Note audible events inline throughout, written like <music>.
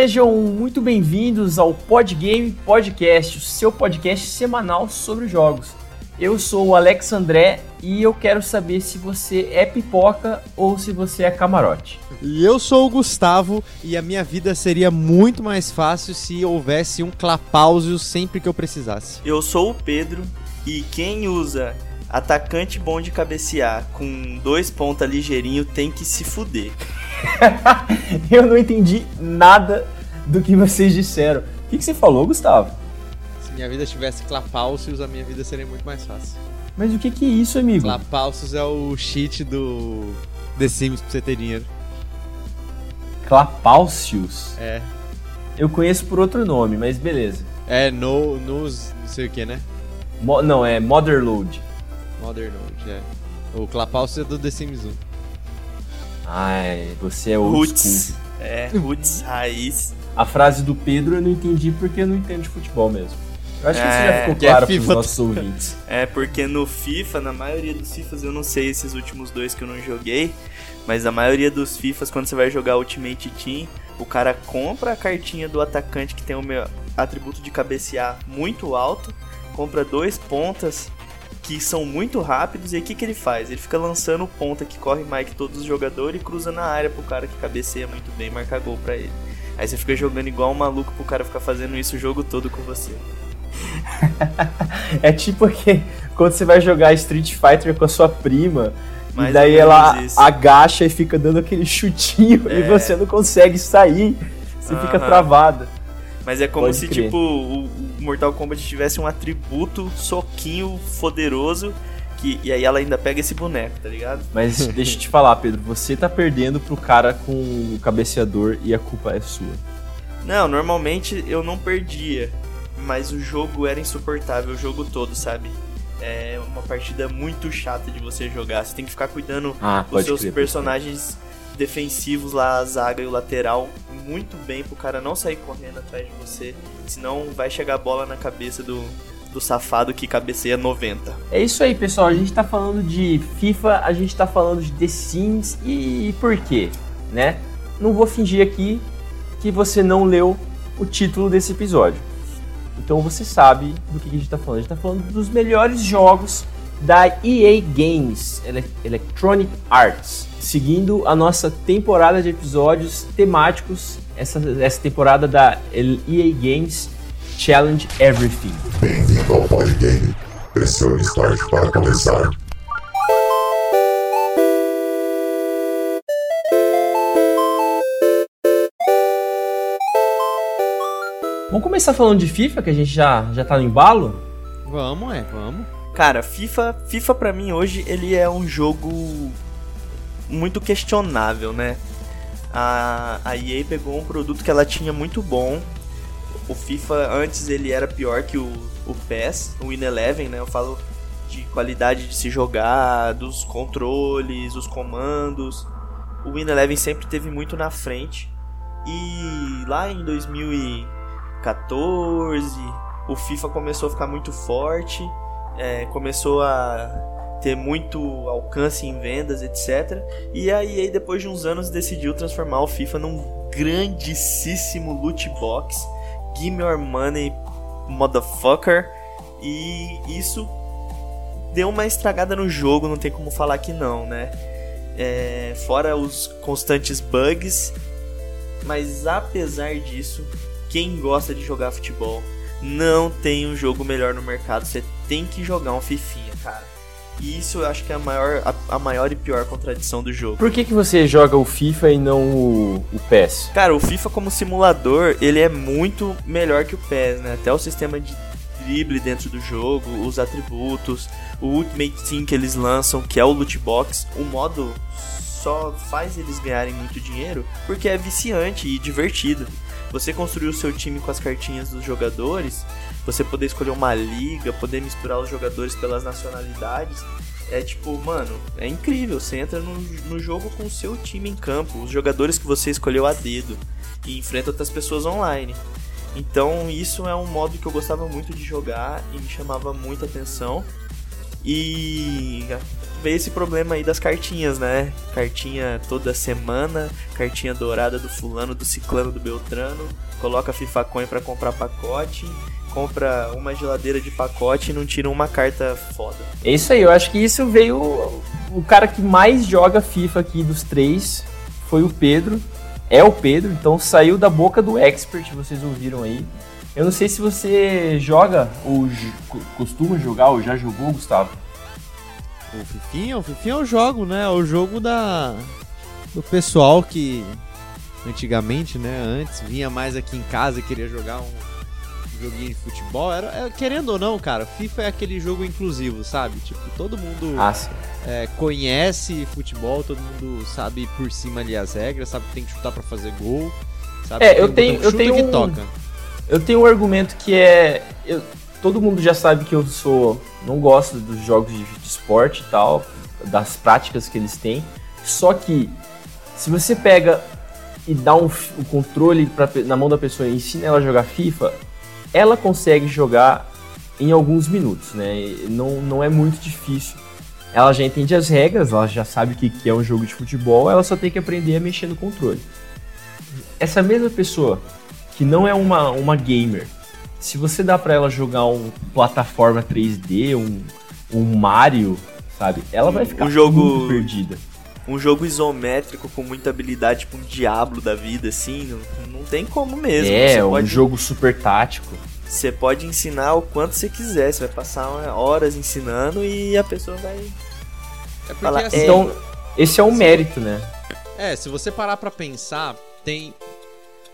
Sejam muito bem-vindos ao Podgame Podcast, o seu podcast semanal sobre jogos. Eu sou o Alex André e eu quero saber se você é pipoca ou se você é camarote. E eu sou o Gustavo e a minha vida seria muito mais fácil se houvesse um clapáusio sempre que eu precisasse. Eu sou o Pedro e quem usa atacante bom de cabecear com dois pontas ligeirinho tem que se fuder. <laughs> eu não entendi nada do que vocês disseram. O que, que você falou, Gustavo? Se minha vida tivesse clapalcios, a minha vida seria muito mais fácil. Mas o que, que é isso, amigo? Clapalcios é o cheat do The Sims pra você ter dinheiro. Clapalcios? É. Eu conheço por outro nome, mas beleza. É, no, nos, não sei o que, né? Mo não, é Motherload. Motherload, é. O Clapalcios é do The Sims 1. Ai, você é old Roots. school. É, roots, raiz. A frase do Pedro eu não entendi porque eu não entendo de futebol mesmo. Eu acho que isso É, já ficou que é claro pros FIFA. nossos ouvintes. <laughs> É, porque no FIFA, na maioria dos FIFAs, eu não sei esses últimos dois que eu não joguei, mas a maioria dos FIFAs, quando você vai jogar Ultimate Team, o cara compra a cartinha do atacante que tem o meu atributo de cabecear muito alto, compra dois pontas que são muito rápidos, e aí o que, que ele faz? Ele fica lançando ponta que corre mais que todos os jogadores e cruza na área pro cara que cabeceia muito bem marcar gol pra ele. Aí você fica jogando igual um maluco pro cara ficar fazendo isso o jogo todo com você. <laughs> É tipo que quando você vai jogar Street Fighter com a sua prima, Mais e daí ela isso. agacha e fica dando aquele <laughs> chutinho e É. você não consegue sair. Você fica Aham. travado. Mas é como Pode se, crer. tipo, o Mortal Kombat tivesse um atributo soquinho poderoso. Que, e aí ela ainda pega esse boneco, tá ligado? Mas <laughs> deixa eu te falar, Pedro, você tá perdendo pro cara com o cabeceador e a culpa é sua. Não, normalmente eu não perdia. Mas o jogo era insuportável, o jogo todo, sabe? É uma partida muito chata de você jogar. Você tem que ficar cuidando Ah, dos seus personagens defensivos lá, a zaga e o lateral, muito bem pro cara não sair correndo atrás de você. Senão vai chegar a bola na cabeça do, do safado que cabeceia 90. É isso aí, pessoal. A gente tá falando de FIFA, a gente tá falando de The Sims e por quê, né? Não vou fingir aqui que você não leu o título desse episódio. Então você sabe do que a gente tá falando. A gente tá falando dos melhores jogos da EA Games, Ele- Electronic Arts, seguindo a nossa temporada de episódios temáticos, essa, essa temporada da EA Games Challenge Everything. Bem-vindo ao Podgame. Pressione Start para começar. Vamos começar falando de FIFA, que a gente já, já tá no embalo? Vamos, é, vamos. Cara, FIFA, FIFA para mim hoje ele é um jogo muito questionável, né? A, a EA pegou um produto que ela tinha muito bom. O FIFA antes ele era pior que o, o PES, o Win Eleven, né? Eu falo de qualidade de se jogar, dos controles, os comandos. O Win Eleven sempre teve muito na frente. E lá em 2014, o FIFA começou a ficar muito forte é, começou a ter muito alcance em vendas, etc. E a EA, depois de uns anos, decidiu transformar o FIFA num grandíssimo loot box. Give your money, motherfucker. E isso deu uma estragada no jogo, não tem como falar que não, né? É, fora os constantes bugs. Mas apesar disso, quem gosta de jogar futebol não tem um jogo melhor no mercado. Você tem que jogar um Fifinha, cara. E isso eu acho que é a maior, a, a maior e pior contradição do jogo. Por que, que você joga o FIFA e não o, o PES? Cara, o FIFA como simulador, ele é muito melhor que o PES, né? Até o sistema de drible dentro do jogo, os atributos, o Ultimate Team que eles lançam, que é o loot box, o modo só faz eles ganharem muito dinheiro porque é viciante e divertido. Você construir o seu time com as cartinhas dos jogadores, você poder escolher uma liga, poder misturar os jogadores pelas nacionalidades, é tipo, mano, é incrível. Você entra no, no jogo com o seu time em campo, os jogadores que você escolheu a dedo, e enfrenta outras pessoas online. Então, isso é um modo que eu gostava muito de jogar e me chamava muita atenção. E veio esse problema aí das cartinhas, né? Cartinha toda semana, cartinha dourada do fulano, do ciclano, do beltrano, coloca FIFA Coin pra comprar pacote, compra uma geladeira de pacote e não tira uma carta foda. É isso aí, eu acho que isso veio. O cara que mais joga FIFA aqui dos três foi o Pedro. É o Pedro, então saiu da boca do expert, vocês ouviram aí. Eu não sei se você joga ou costuma jogar ou já jogou, Gustavo. O Fifinha, o Fifinha é o jogo, né? É o jogo da do pessoal que antigamente, né, antes vinha mais aqui em casa e queria jogar um joguinho de futebol. Era, é, querendo ou não, cara, FIFA é aquele jogo inclusivo, sabe? Tipo, todo mundo Ah, é, conhece futebol, todo mundo sabe por cima ali as regras, sabe que tem que chutar pra fazer gol. Sabe É, eu tenho- eu tenho que um- toca. Eu tenho um argumento que é. eu- todo mundo já sabe que eu sou. Não gosto dos jogos de, de esporte e tal, das práticas que eles têm. Só que, se você pega e dá um, o controle pra, na mão da pessoa e ensina ela a jogar FIFA, ela consegue jogar em alguns minutos, né? Não, não é muito difícil. Ela já entende as regras, ela já sabe o que, que é um jogo de futebol, ela só tem que aprender a mexer no controle. Essa mesma pessoa que não é uma, uma gamer, se você dá pra ela jogar um plataforma 3D, um, um Mario, sabe? Ela vai ficar Um jogo- muito perdida. Um jogo isométrico com muita habilidade, tipo um Diablo da vida, assim, não, não tem como mesmo. é, você um pode, jogo super tático. Você pode ensinar o quanto você quiser, você vai passar horas ensinando e a pessoa vai. É porque Fala, assim, Então, esse é um mérito, né? É, se você parar pra pensar, tem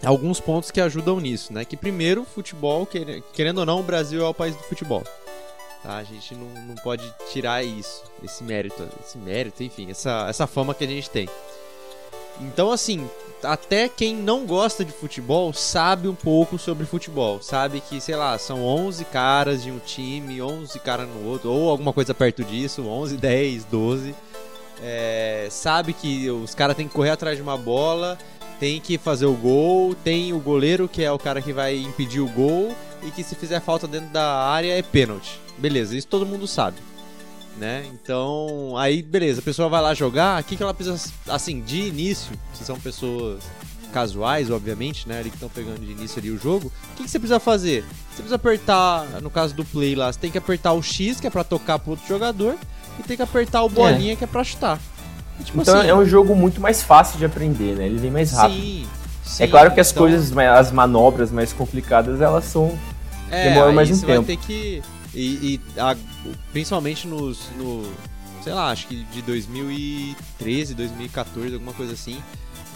alguns pontos que ajudam nisso, né? Que primeiro, futebol, quer- querendo ou não, o Brasil é o país do futebol. Tá? A gente não, não pode tirar isso, esse mérito, esse mérito, enfim, essa, essa fama que a gente tem. Então, assim, até quem não gosta de futebol sabe um pouco sobre futebol. Sabe que, sei lá, são 11 caras de um time, 11 caras no outro, ou alguma coisa perto disso, 11, 10, 12. É, sabe que os caras têm que correr atrás de uma bola, tem que fazer o gol, tem o goleiro que é o cara que vai impedir o gol e que se fizer falta dentro da área é pênalti. Beleza, isso todo mundo sabe. Né? Então, aí beleza, a pessoa vai lá jogar, o que, que ela precisa, assim, de início, se são pessoas casuais, obviamente, né, ali que estão pegando de início ali o jogo, o que, que você precisa fazer? Você precisa apertar, no caso do play lá, você tem que apertar o X, que é pra tocar pro outro jogador, e tem que apertar o bolinha, que é pra chutar. E, tipo Então assim, é um jogo muito mais fácil de aprender, né? Ele vem mais rápido. Sim, é sim, claro que as então- coisas, as manobras mais complicadas, elas são. É, demora aí mais um você vai tempo. ter que. E, e a- principalmente nos. No, sei lá, acho que de 2013, 2014, alguma coisa assim.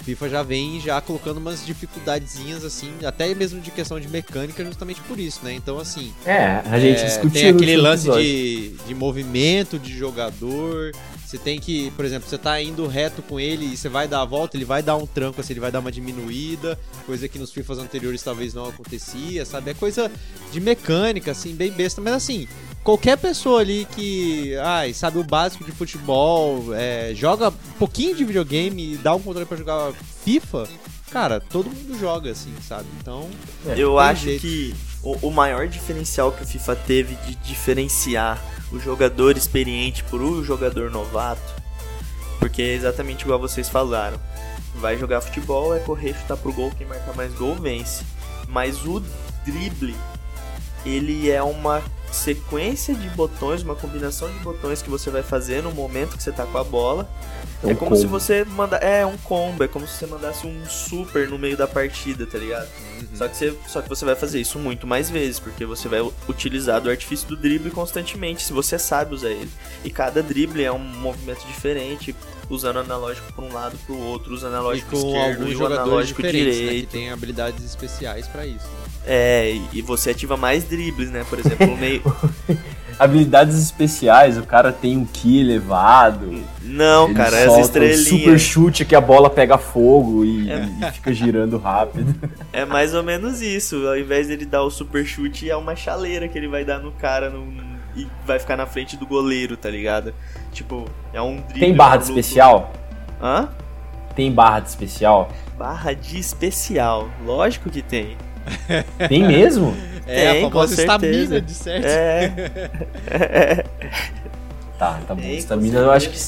FIFA já vem já colocando umas dificuldadezinhas assim, até mesmo de questão de mecânica, justamente por isso, né? Então, assim. É, a gente é, discutiu. Tem aquele lance de, de movimento de jogador. Você tem que, por exemplo, você tá indo reto com ele e você vai dar a volta, ele vai dar um tranco, assim, ele vai dar uma diminuída, coisa que nos FIFAs anteriores talvez não acontecia, sabe? É coisa de mecânica, assim, bem besta, mas assim, qualquer pessoa ali que, ai, sabe o básico de futebol, é, joga um pouquinho de videogame e dá um controle pra jogar FIFA, cara, todo mundo joga, assim, sabe? Então, É, Eu acho jeito. que o, o maior diferencial que o FIFA teve de diferenciar o jogador experiente por o jogador novato, porque é exatamente igual vocês falaram. Vai jogar futebol, é correr, chutar pro gol, quem marcar mais gol vence. Mas o drible, ele é uma sequência de botões, uma combinação de botões que você vai fazer no momento que você tá com a bola. Um é como se combo. você manda, é um combo, é como se você mandasse um super no meio da partida, tá ligado? Só que, você, só que você vai fazer isso muito mais vezes, porque você vai utilizar do artifício do drible constantemente, se você sabe usar ele. E cada drible é um movimento diferente, usando analógico por um lado pro outro, usando e analógico com esquerdo alguns e o jogadores analógico diferentes, né, que direito. tem habilidades especiais pra isso. né? É, e- você ativa mais dribles, né? Por exemplo, no <laughs> meio. Habilidades especiais, o cara tem um ki elevado. Não, ele cara, é as solta um super estrelinhas. chute que a bola pega fogo e, É. e fica girando rápido. <laughs> É mais ou menos isso. Ao invés dele dar o super chute, é uma chaleira que ele vai dar no cara no- e vai ficar na frente do goleiro, tá ligado? Tipo, é um drible. Tem barra de maluco. especial? Hã? Tem barra de especial? Barra de especial. Lógico que tem. <laughs> Tem mesmo? É, Tem, a famosa estamina, de certo. É. <laughs> Tá, tá bom. Estamina eu acho que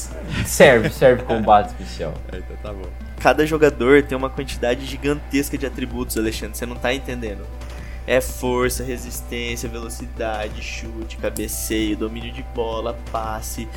serve, serve como <laughs> base especial. É, então tá bom. Cada jogador tem uma quantidade gigantesca de atributos, Alexandre. Você não tá entendendo. É força, resistência, velocidade, chute, cabeceio, domínio de bola, passe,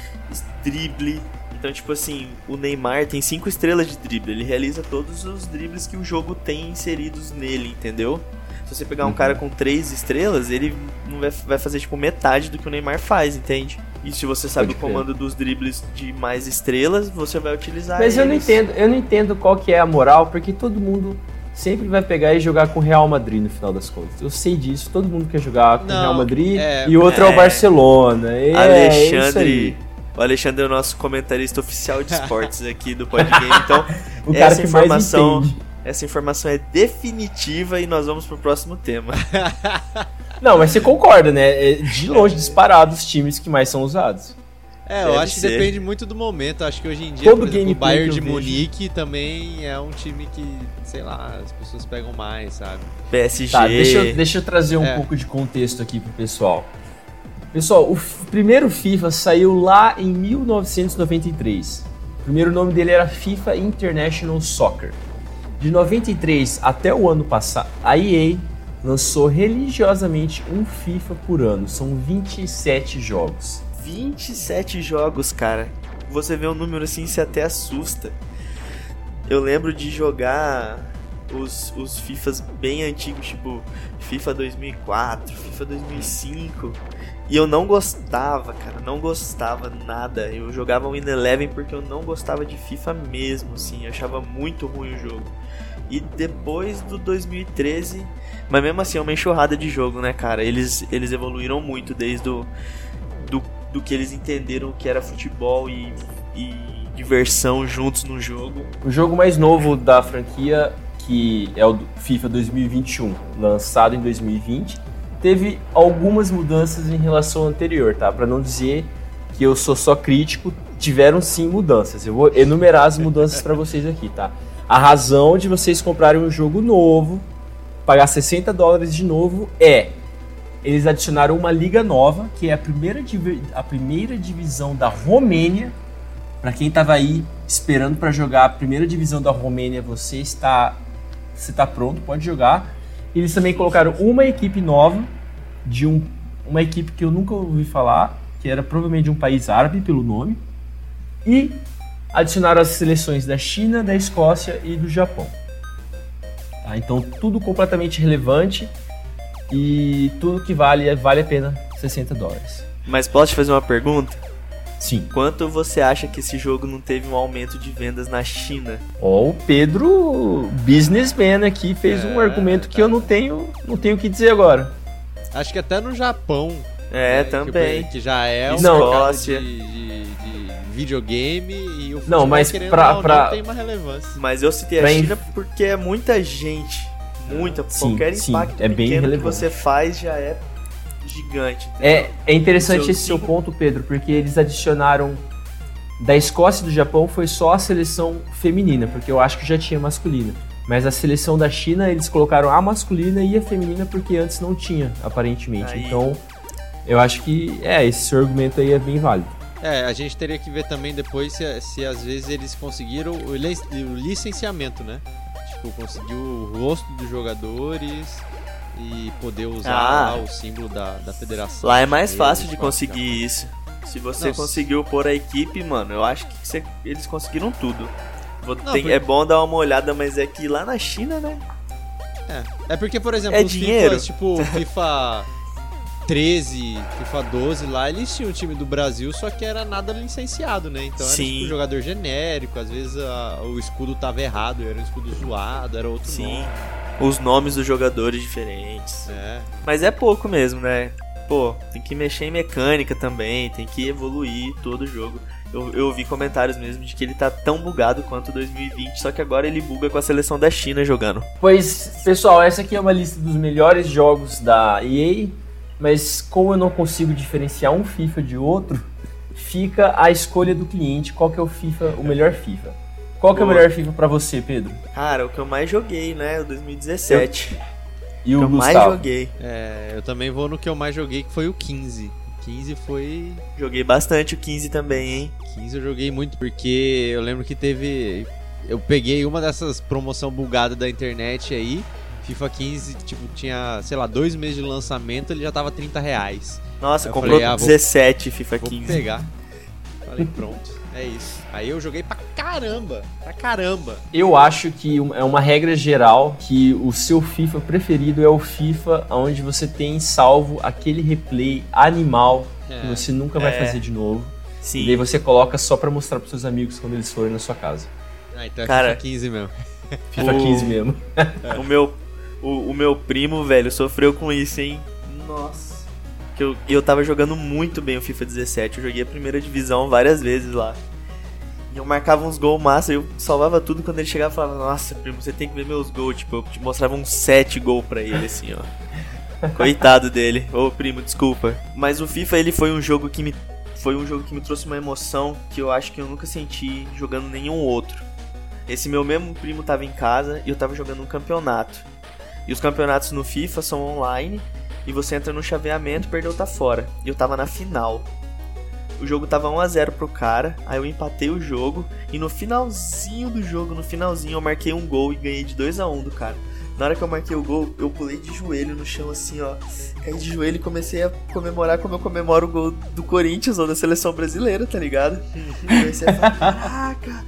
drible. Então, tipo assim, o Neymar tem 5 estrelas de drible. Ele realiza todos os dribles que o jogo tem inseridos nele, entendeu? Se você pegar um cara com 3 estrelas, ele não vai, vai fazer tipo metade do que o Neymar faz, entende? E se você sabe Pode o comando dos dribles de mais estrelas, você vai utilizar Mas eu não eles. entendo, eu não entendo qual que é a moral, porque todo mundo sempre vai pegar e jogar com o Real Madrid no final das contas. Eu sei disso, todo mundo quer jogar com o Real Madrid é- e o outro é, o é. Barcelona. É, é isso Alexandre. O Alexandre é o nosso comentarista oficial de esportes <laughs> aqui do Podgame. Então, O cara essa informação, essa informação é definitiva e nós vamos pro próximo tema. <laughs> Não, mas você concorda, né? É de longe disparado os times que mais são usados. É, eu Deve acho que ser. depende muito do momento. Acho que hoje em dia, Todo por exemplo, o Bayern de Munique também é um time que, sei lá, as pessoas pegam mais, sabe? PSG. Tá, deixa eu, deixa eu trazer um É. pouco de contexto aqui pro pessoal. Pessoal, o primeiro FIFA saiu lá em 1993. O primeiro nome dele era FIFA International Soccer. De 93 até o ano passado, a EA lançou religiosamente um FIFA por ano. São 27 jogos. 27 jogos, cara. Você vê um número assim, você até assusta. Eu lembro de jogar os, os FIFAs bem antigos, tipo FIFA 2004, FIFA 2005. E eu não gostava, cara, não gostava nada. Eu jogava Win Eleven porque eu não gostava de FIFA mesmo, assim. Eu achava muito ruim o jogo. E depois do 2013, mas mesmo assim é uma enxurrada de jogo, né, cara? Eles, eles evoluíram muito desde o do, do que eles entenderam que era futebol e, e diversão juntos no jogo. O jogo mais novo da franquia, que é o do FIFA 2021, lançado em 2020, teve algumas mudanças em relação ao anterior, tá? Para não dizer que eu sou só crítico, tiveram sim mudanças. Eu vou enumerar as mudanças para vocês aqui, tá? A razão de vocês comprarem um jogo novo, pagar 60 dólares de novo, é eles adicionaram uma liga nova, que é a primeira, a primeira divisão da Romênia. Para quem tava aí esperando para jogar a primeira divisão da Romênia, você está você está pronto, pode jogar. Eles também colocaram uma equipe nova de um, uma equipe que eu nunca ouvi falar, que era provavelmente de um país árabe pelo nome, e adicionaram as seleções da China, da Escócia e do Japão. Tá? Então tudo completamente relevante e tudo que vale vale a pena 60 dólares. Mas posso te fazer uma pergunta? Sim. Quanto você acha que esse jogo não teve um aumento de vendas na China? Ó, o Pedro, businessman aqui, fez um É, argumento que tá. eu não tenho, não tenho o que dizer agora. Acho que até no Japão. É, né, também. Que, que já é um Não. Escócia. de, de- de videogame e o Não, mas pra- não, pra- tem uma relevância. Mas eu citei a Pra China porque é muita gente. Muita. Sim, Qualquer sim, impacto é bem pequeno que você faz já é gigante. É, é interessante esse seu ponto, Pedro, porque eles adicionaram da Escócia e do Japão foi só a seleção feminina, porque eu acho que já tinha masculina. Mas a seleção da China, eles colocaram a masculina e a feminina porque antes não tinha, aparentemente. Aí. Então, eu acho que é, esse seu argumento aí é bem válido. É, a gente teria que ver também depois se, se às vezes eles conseguiram o licenciamento, né? Tipo, conseguiu o rosto dos jogadores e poder usar Ah. lá o símbolo da, da federação. Lá é mais fácil de pra conseguir isso. Se você Não, conseguiu pôr a equipe, mano, eu acho que você- eles conseguiram tudo. Vou- Não, tem- porque- É bom dar uma olhada, mas é que lá na China, né? É. é porque, por exemplo, É os dinheiro. FIFAs, tipo FIFA <laughs> 13, FIFA 12 lá, eles tinham um time do Brasil, só que era nada licenciado, né? Então era Sim. tipo jogador genérico, às vezes a- o escudo tava errado, era um escudo zoado, era outro Sim. nome. Os nomes dos jogadores diferentes. É. Mas é pouco mesmo, né? Pô, tem que mexer em mecânica também, tem que evoluir todo o jogo. Eu, eu vi comentários mesmo de que ele tá tão bugado quanto 2020, só que agora ele buga com a seleção da China jogando. Pois, pessoal, essa aqui é uma lista dos melhores jogos da EA, mas como eu não consigo diferenciar um FIFA de outro, fica a escolha do cliente, qual que é o FIFA, o melhor FIFA. Qual que é o melhor FIFA pra você, Pedro? Cara, o que eu mais joguei, né? O 2017. E o o que eu mais joguei. É, eu também vou no que eu mais joguei, que foi o 15. 15 foi. Joguei bastante o 15 também, hein? 15 eu joguei muito porque eu lembro que teve. Eu peguei uma dessas promoção bugada da internet aí. FIFA 15, tipo, tinha, sei lá, dois meses de lançamento, ele já tava 30 reais. Nossa, Eu comprou falei, ah, vou- 17 FIFA Vou 15. pegar. Falei, pronto, é isso. Aí eu joguei pra caramba, pra caramba. Eu acho que é uma regra geral que o seu FIFA preferido é o FIFA onde você tem salvo aquele replay animal que você nunca vai É. fazer de novo. E Sim. daí você coloca só pra mostrar pros seus amigos quando eles forem na sua casa. Ah, então é Cara, FIFA 15 mesmo. FIFA O- 15 mesmo. O meu, o, o meu primo, velho, sofreu com isso, hein? Nossa. Que eu, eu tava jogando muito bem o FIFA 17. Eu joguei a primeira divisão várias vezes lá. E eu marcava uns gols massa, eu salvava tudo quando ele chegava e falava, nossa, primo, você tem que ver meus gols. Tipo, eu te mostrava uns 7 gols pra ele, assim, ó. <laughs> Coitado dele. Ô, primo, desculpa. Mas o FIFA, ele foi um jogo que me. Foi um jogo que me trouxe uma emoção que eu acho que eu nunca senti jogando nenhum outro. Esse meu mesmo primo tava em casa e eu tava jogando um campeonato. E os campeonatos no FIFA são online e você entra no chaveamento, perdeu, tá fora. E eu tava na final. O jogo tava 1 a 0 pro cara, aí eu empatei o jogo e no finalzinho do jogo, no finalzinho eu marquei um gol e ganhei de 2 a 1 do cara. Na hora que eu marquei o gol, eu pulei de joelho no chão assim, ó. Caí de joelho e comecei a comemorar como eu comemoro o gol do Corinthians ou da seleção brasileira, tá ligado? <laughs> Comecei a falar, caraca,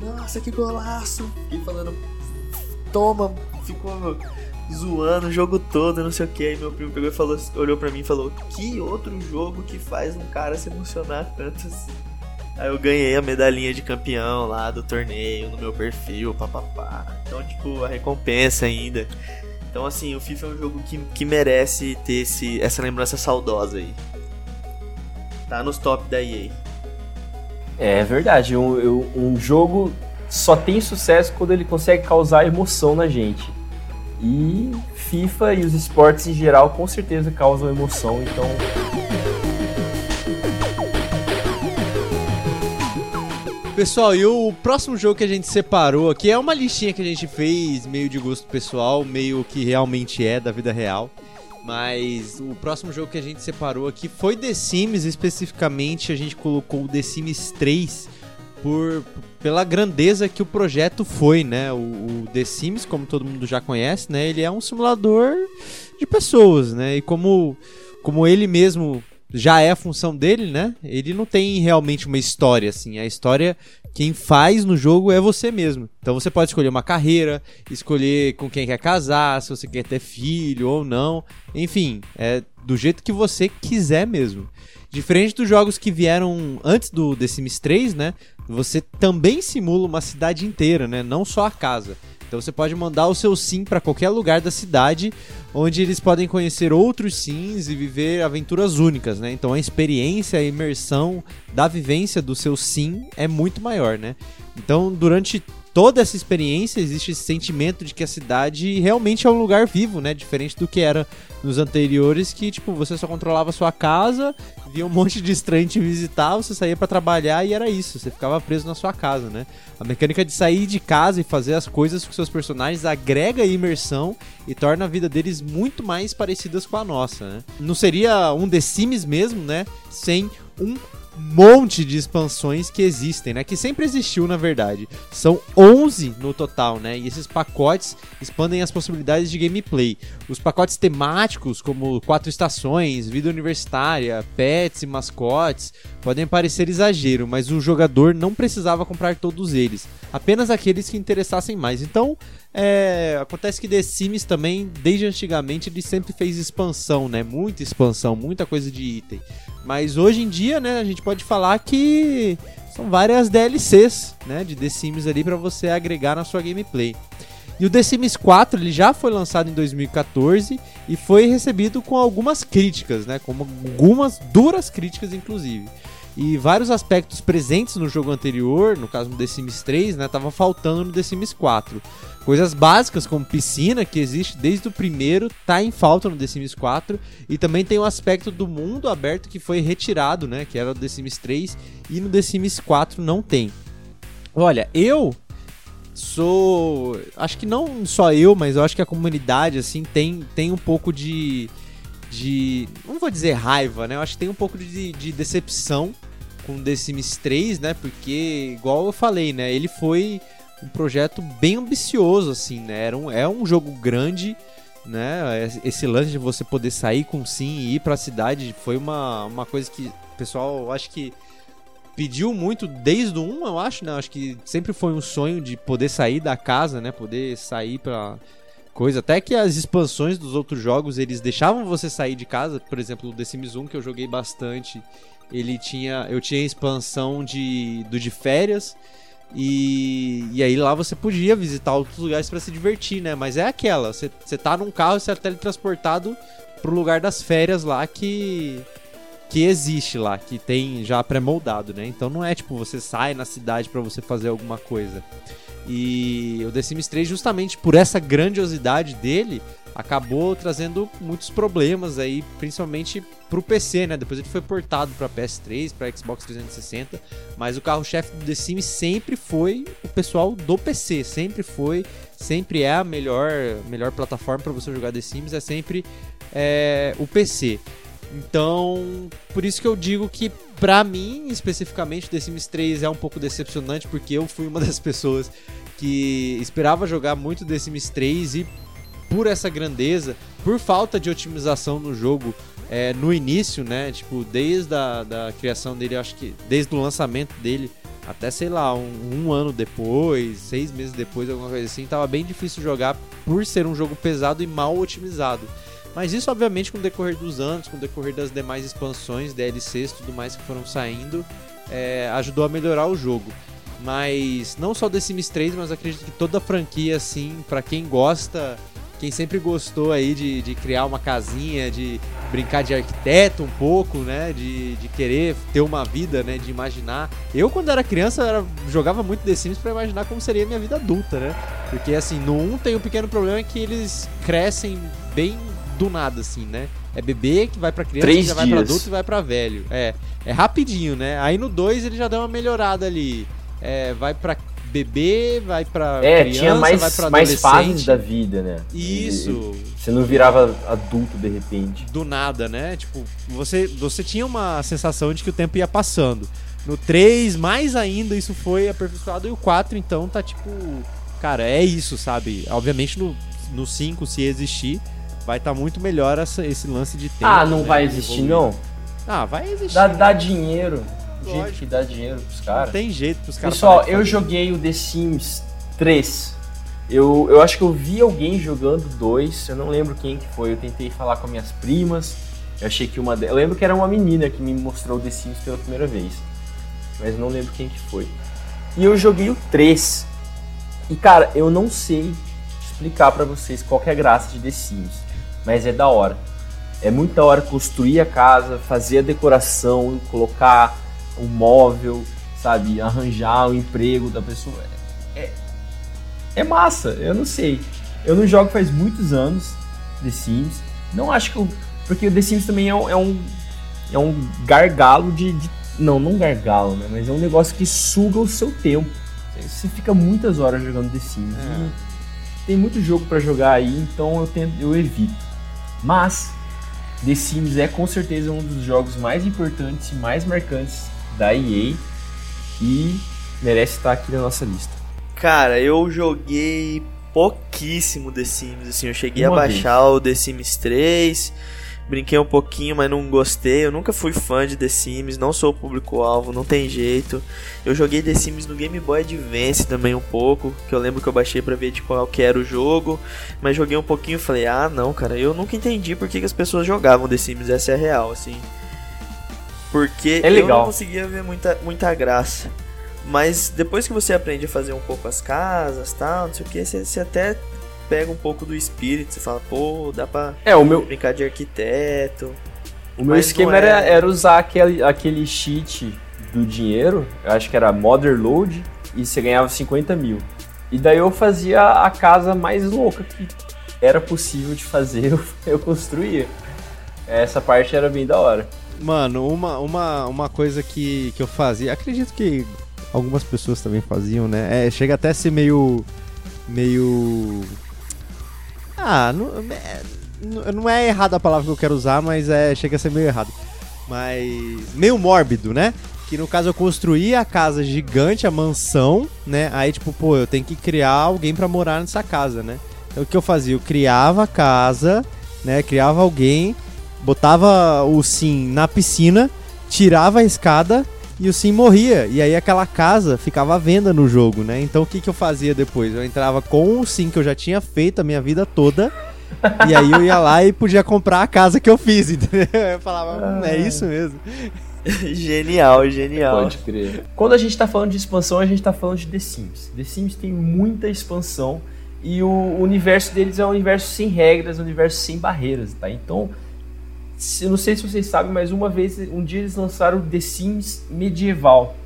nossa, que golaço! Fiquei falando, toma, ficou zoando o jogo todo, não sei o que. Aí meu primo pegou e falou, olhou pra mim e falou: Que outro jogo que faz um cara se emocionar tanto assim? Aí eu ganhei a medalhinha de campeão lá do torneio no meu perfil, papapá. Então, tipo, a recompensa ainda. Então, assim, o FIFA é um jogo que, que merece ter esse, essa lembrança saudosa aí. Tá nos top da EA. É verdade, um, um jogo só tem sucesso quando ele consegue causar emoção na gente. E FIFA e os esportes em geral com certeza causam emoção, então Pessoal, e o próximo jogo que a gente separou aqui é uma listinha que a gente fez, meio de gosto pessoal, meio que realmente é da vida real. Mas o próximo jogo que a gente separou aqui foi The Sims, especificamente a gente colocou o The Sims 3 por, pela grandeza que o projeto foi, né? O, o The Sims, como todo mundo já conhece, né? Ele é um simulador de pessoas, né? E como, como ele mesmo já é a função dele, né? Ele não tem realmente uma história, assim. A história, quem faz no jogo é você mesmo. Então você pode escolher uma carreira, escolher com quem quer casar, se você quer ter filho ou não. Enfim, é do jeito que você quiser mesmo. Diferente dos jogos que vieram antes do The Sims 3, né? Você também simula uma cidade inteira, né? Não só a casa. Então você pode mandar o seu sim para qualquer lugar da cidade, onde eles podem conhecer outros sims e viver aventuras únicas, né? Então a experiência, a imersão da vivência do seu sim é muito maior, né? Então durante toda essa experiência existe esse sentimento de que a cidade realmente é um lugar vivo, né? Diferente do que era nos anteriores, que tipo você só controlava sua casa, via um <laughs> monte de estranho te visitar, você saía pra trabalhar e era isso, você ficava preso na sua casa, né? A mecânica de sair de casa e fazer as coisas com seus personagens agrega imersão e torna a vida deles muito mais parecidas com a nossa, né? Não seria um The Sims mesmo, né? Sem um monte de expansões que existem, né? Que sempre existiu, na verdade. São 11 no total, né? E esses pacotes expandem as possibilidades de gameplay. Os pacotes temáticos, como quatro estações, vida universitária, pets e mascotes, podem parecer exagero, mas o jogador não precisava comprar todos eles. Apenas aqueles que interessassem mais. Então, é, acontece que The Sims também, desde antigamente, ele sempre fez expansão, né? Muita expansão, muita coisa de item. Mas hoje em dia, né, a gente pode falar que são várias DLCs, né, de The Sims ali para você agregar na sua gameplay. E o The Sims 4 ele já foi lançado em 2014 e foi recebido com algumas críticas, né, como algumas duras críticas inclusive. E vários aspectos presentes no jogo anterior, no caso no The Sims 3, né, tava faltando no The Sims 4. Coisas básicas como piscina, que existe desde o primeiro, tá em falta no The Sims 4. E também tem o aspecto do mundo aberto que foi retirado, né? Que era o The Sims 3 e no The Sims 4 não tem. Olha, eu sou. Acho que não só eu, mas eu acho que a comunidade, assim, tem, tem um pouco de. de. Não vou dizer raiva, né? Eu acho que tem um pouco de, de decepção com The Sims 3, né? Porque, igual eu falei, né? Ele foi um projeto bem ambicioso, assim, né? Era um, é um jogo grande, né? Esse lance de você poder sair com sim e ir pra cidade foi uma, uma coisa que o pessoal, acho que pediu muito desde o 1, eu acho, né? Acho que sempre foi um sonho de poder sair da casa, né? Poder sair pra coisa. Até que as expansões dos outros jogos, eles deixavam você sair de casa. Por exemplo, o The Sims 1, que eu joguei bastante, ele tinha... Eu tinha expansão de, do de férias... E, e aí lá você podia visitar outros lugares para se divertir, né? Mas é aquela, você, você tá num carro e você é teletransportado pro lugar das férias lá que que existe lá, que tem já pré-moldado, né? Então não é tipo você sai na cidade para você fazer alguma coisa. E o The Sims 3 justamente por essa grandiosidade dele, acabou trazendo muitos problemas aí, principalmente pro PC, né? Depois ele foi portado para PS3, para Xbox 360, mas o carro-chefe do The Sims sempre foi o pessoal do PC, sempre foi, sempre é a melhor, melhor plataforma para você jogar The Sims, é sempre é, o PC. Então, por isso que eu digo que para mim, especificamente, The Sims 3 é um pouco decepcionante porque eu fui uma <laughs> das pessoas que esperava jogar muito The Sims 3 e por essa grandeza, por falta de otimização no jogo é, no início, né? Tipo, desde a da criação dele, acho que desde o lançamento dele até, sei lá, um, um, ano depois, seis meses depois, alguma coisa assim, tava bem difícil jogar por ser um jogo pesado e mal otimizado. Mas isso, obviamente, com o decorrer dos anos, com o decorrer das demais expansões, DLCs e tudo mais que foram saindo, é, ajudou a melhorar o jogo. Mas não só The Sims 3, mas acredito que toda a franquia, assim, para quem gosta quem sempre gostou aí de, de criar uma casinha, de brincar de arquiteto um pouco, né? De, de querer ter uma vida, né? De imaginar. Eu, quando era criança, era, jogava muito The Sims pra imaginar como seria a minha vida adulta, né? Porque, assim, no 1 tem um pequeno problema que eles crescem bem do nada, assim, né? É bebê que vai pra criança, Três já dias. vai pra adulto e vai pra velho. É, é rapidinho, né? Aí no 2 ele já deu uma melhorada ali. É, vai pra bebê, vai pra É, criança, tinha mais, vai pra mais fases da vida, né? Isso. E- Você não virava adulto de repente. do nada, né? Tipo, você, você tinha uma sensação de que o tempo ia passando. No 3, mais ainda, isso foi aperfeiçoado. E o 4, então, tá tipo. Cara, é isso, sabe? Obviamente no, no 5, se existir, vai estar muito melhor essa- esse lance de tempo. ah, não né, vai existir, não? Ah, vai existir. Dá, dá dinheiro. Lógico. que dá dinheiro pros Não caras. tem jeito pros caras. Pessoal, eu joguei o The Sims 3. Eu, eu acho que eu vi alguém jogando dois, eu não lembro quem que foi. Eu tentei falar com minhas primas. Eu achei que uma delas. Eu lembro que era uma menina que me mostrou o The Sims pela primeira vez. Mas não lembro quem que foi. E eu joguei o 3. E cara, eu não sei explicar pra vocês qual é a graça de The Sims. Mas é da hora. É muito da hora construir a casa, fazer a decoração, colocar um móvel, sabe? Arranjar o emprego da pessoa. É, é massa, eu não sei. Eu não jogo faz muitos anos The Sims. Não acho que eu. Porque o The Sims também é um. É um, é um gargalo de, de- Não, não gargalo, né? Mas é um negócio que suga o seu tempo. Você fica muitas horas jogando The Sims. É. Tem muito jogo pra jogar aí, então eu, tento, eu evito. Mas The Sims é com certeza um dos jogos mais importantes e mais marcantes da EA e merece estar aqui na nossa lista. Cara, eu joguei pouquíssimo The Sims, assim, eu cheguei Uma a baixar o The Sims 3, brinquei um pouquinho, mas não gostei. Eu nunca fui fã de The Sims, não sou o público-alvo, não tem jeito. Eu joguei The Sims no Game Boy Advance também um pouco, que eu lembro que eu baixei pra ver de qual que era o jogo, mas joguei um pouquinho e falei: "Ah, não, cara, eu nunca entendi por que, que as pessoas jogavam The Sims, essa é a real, assim". Porque É eu não conseguia ver muita, muita graça. Mas depois que você aprende a fazer um pouco as casas, tal, não sei o que, você, você até pega um pouco do espírito, você fala, pô, dá pra É, o meu, brincar de arquiteto. o meu esquema não é- era, era usar aquele, aquele cheat do dinheiro, eu acho que era Motherload, e você ganhava 50 mil. E daí eu fazia a casa mais louca que era possível de fazer, <laughs> eu, eu construía. Essa parte era bem da hora. Mano, uma, uma, uma coisa que, que eu fazia, acredito que algumas pessoas também faziam, né? É, chega até a ser meio. meio. Ah, não, é, não é errada a palavra que eu quero usar, mas é chega a ser meio errado. Mas meio mórbido, né? Que no caso eu construí a casa gigante, a mansão, né? Aí tipo, pô, eu tenho que criar alguém pra morar nessa casa, né? Então o que eu fazia? Eu criava a casa, né? Criava alguém, botava o sim na piscina, tirava a escada e o sim morria. E aí aquela casa ficava à venda no jogo, né? Então o que, que eu fazia depois? Eu entrava com o sim que eu já tinha feito a minha vida toda. <laughs> e aí eu ia lá e podia comprar a casa que eu fiz, entendeu? <laughs> Eu falava, hum, é isso mesmo. genial, <laughs> genial. Pode crer. Quando a gente tá falando de expansão, a gente tá falando de The Sims. The Sims tem muita expansão e o universo deles é um universo sem regras, um universo sem barreiras, tá? Então, eu não sei se vocês sabem, mas uma vez, um dia eles lançaram The Sims medieval,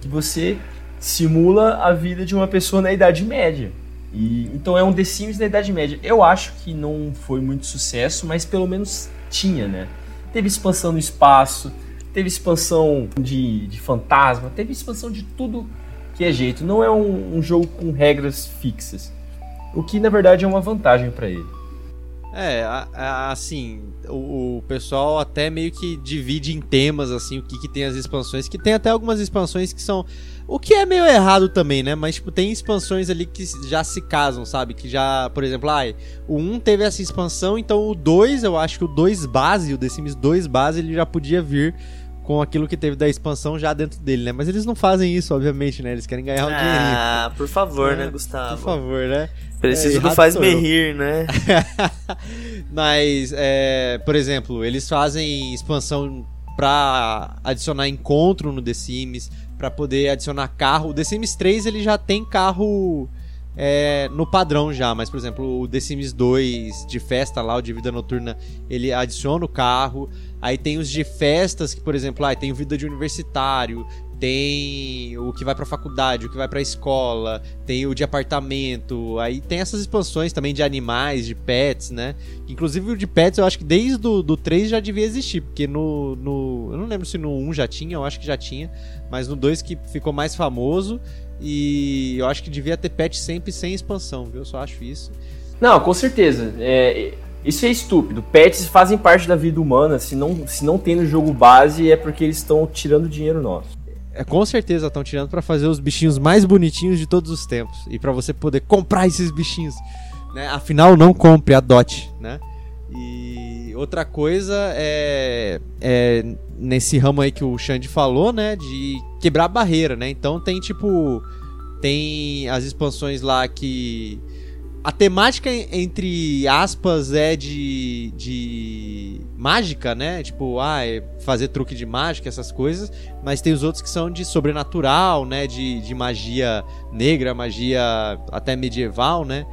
que você simula a vida de uma pessoa na Idade Média. E, então é um The Sims na Idade Média. Eu acho que não foi muito sucesso, mas pelo menos tinha, né? Teve expansão no espaço, teve expansão de, de fantasma, teve expansão de tudo que é jeito. Não é um, um jogo com regras fixas. O que na verdade é uma vantagem pra ele. É, assim, o, o pessoal até meio que divide em temas, assim, o que, que tem as expansões, que tem até algumas expansões que são. O que é meio errado também, né? Mas, tipo, tem expansões ali que já se casam, sabe? Que já, por exemplo, ai, o 1 teve essa expansão, então o 2, eu acho que o 2 base, o The Sims 2 base, ele já podia vir com aquilo que teve da expansão já dentro dele, né? Mas eles não fazem isso, obviamente, né? Eles querem ganhar um dinheirinho. Ah, por favor, É, né, Por Gustavo? favor, né? Preciso É, do faz-me rir, né? <laughs> Mas, é, por exemplo, eles fazem expansão pra adicionar encontro no The Sims, pra poder adicionar carro. O The Sims 3 ele já tem carro é, no padrão já, mas por exemplo, o The Sims 2 de festa lá, o de vida noturna, ele adiciona o carro. Aí tem os de festas, que por exemplo, ah, tem o vida de universitário, tem o que vai pra faculdade, o que vai pra escola, tem o de apartamento, aí tem essas expansões também de animais, de pets, né? Inclusive o de pets eu acho que desde o do 3 já devia existir, porque no, no. Eu não lembro se no 1 já tinha, eu acho que já tinha, mas no 2 que ficou mais famoso. E eu acho que devia ter pet sempre sem expansão, viu? Eu só acho isso. Não, com certeza. É, isso é estúpido. Pets fazem parte da vida humana. Se não, se não tem no jogo base, é porque eles estão tirando dinheiro nosso. É, com certeza estão tirando pra fazer os bichinhos mais bonitinhos de todos os tempos. E pra você poder comprar esses bichinhos. Né? Afinal, não compre, adote, né? Outra coisa é, é nesse ramo aí que o Xande falou, né? De quebrar barreira, né? Então tem tipo. Tem as expansões lá que. A temática, entre aspas, é de, de mágica, né? Tipo, ah, é fazer truque de mágica, essas coisas. Mas tem os outros que são de sobrenatural, né? De, de magia negra, magia até medieval, né?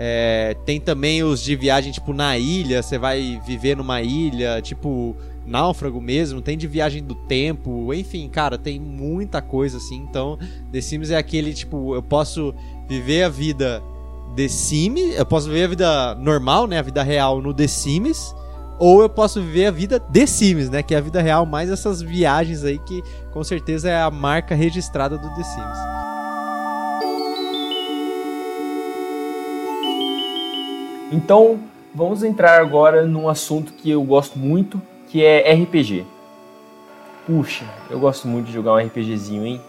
É, tem também os de viagem, tipo, na ilha, você vai viver numa ilha, tipo, náufrago mesmo, tem de viagem do tempo, enfim, cara, tem muita coisa assim. Então, The Sims é aquele, tipo, eu posso viver a vida The Sims, eu posso viver a vida normal, né, a vida real no The Sims, ou eu posso viver a vida The Sims, né, que é a vida real, mais essas viagens aí que com certeza é a marca registrada do The Sims. Então, vamos entrar agora num assunto que eu gosto muito, que é RPG. Puxa, eu gosto muito de jogar um RPGzinho, hein?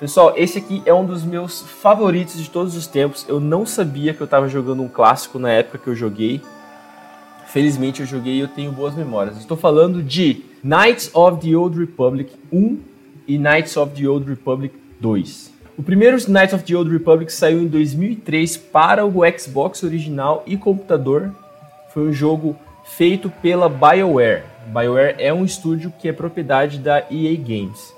Pessoal, esse aqui é um dos meus favoritos de todos os tempos. Eu não sabia que eu estava jogando um clássico na época que eu joguei. Felizmente eu joguei e eu tenho boas memórias. Estou falando de Knights of the Old Republic 1 e Knights of the Old Republic 2. O primeiro Knights of the Old Republic saiu em 2003 para o Xbox original e computador. Foi um jogo feito pela BioWare. BioWare é um estúdio que é propriedade da EA Games.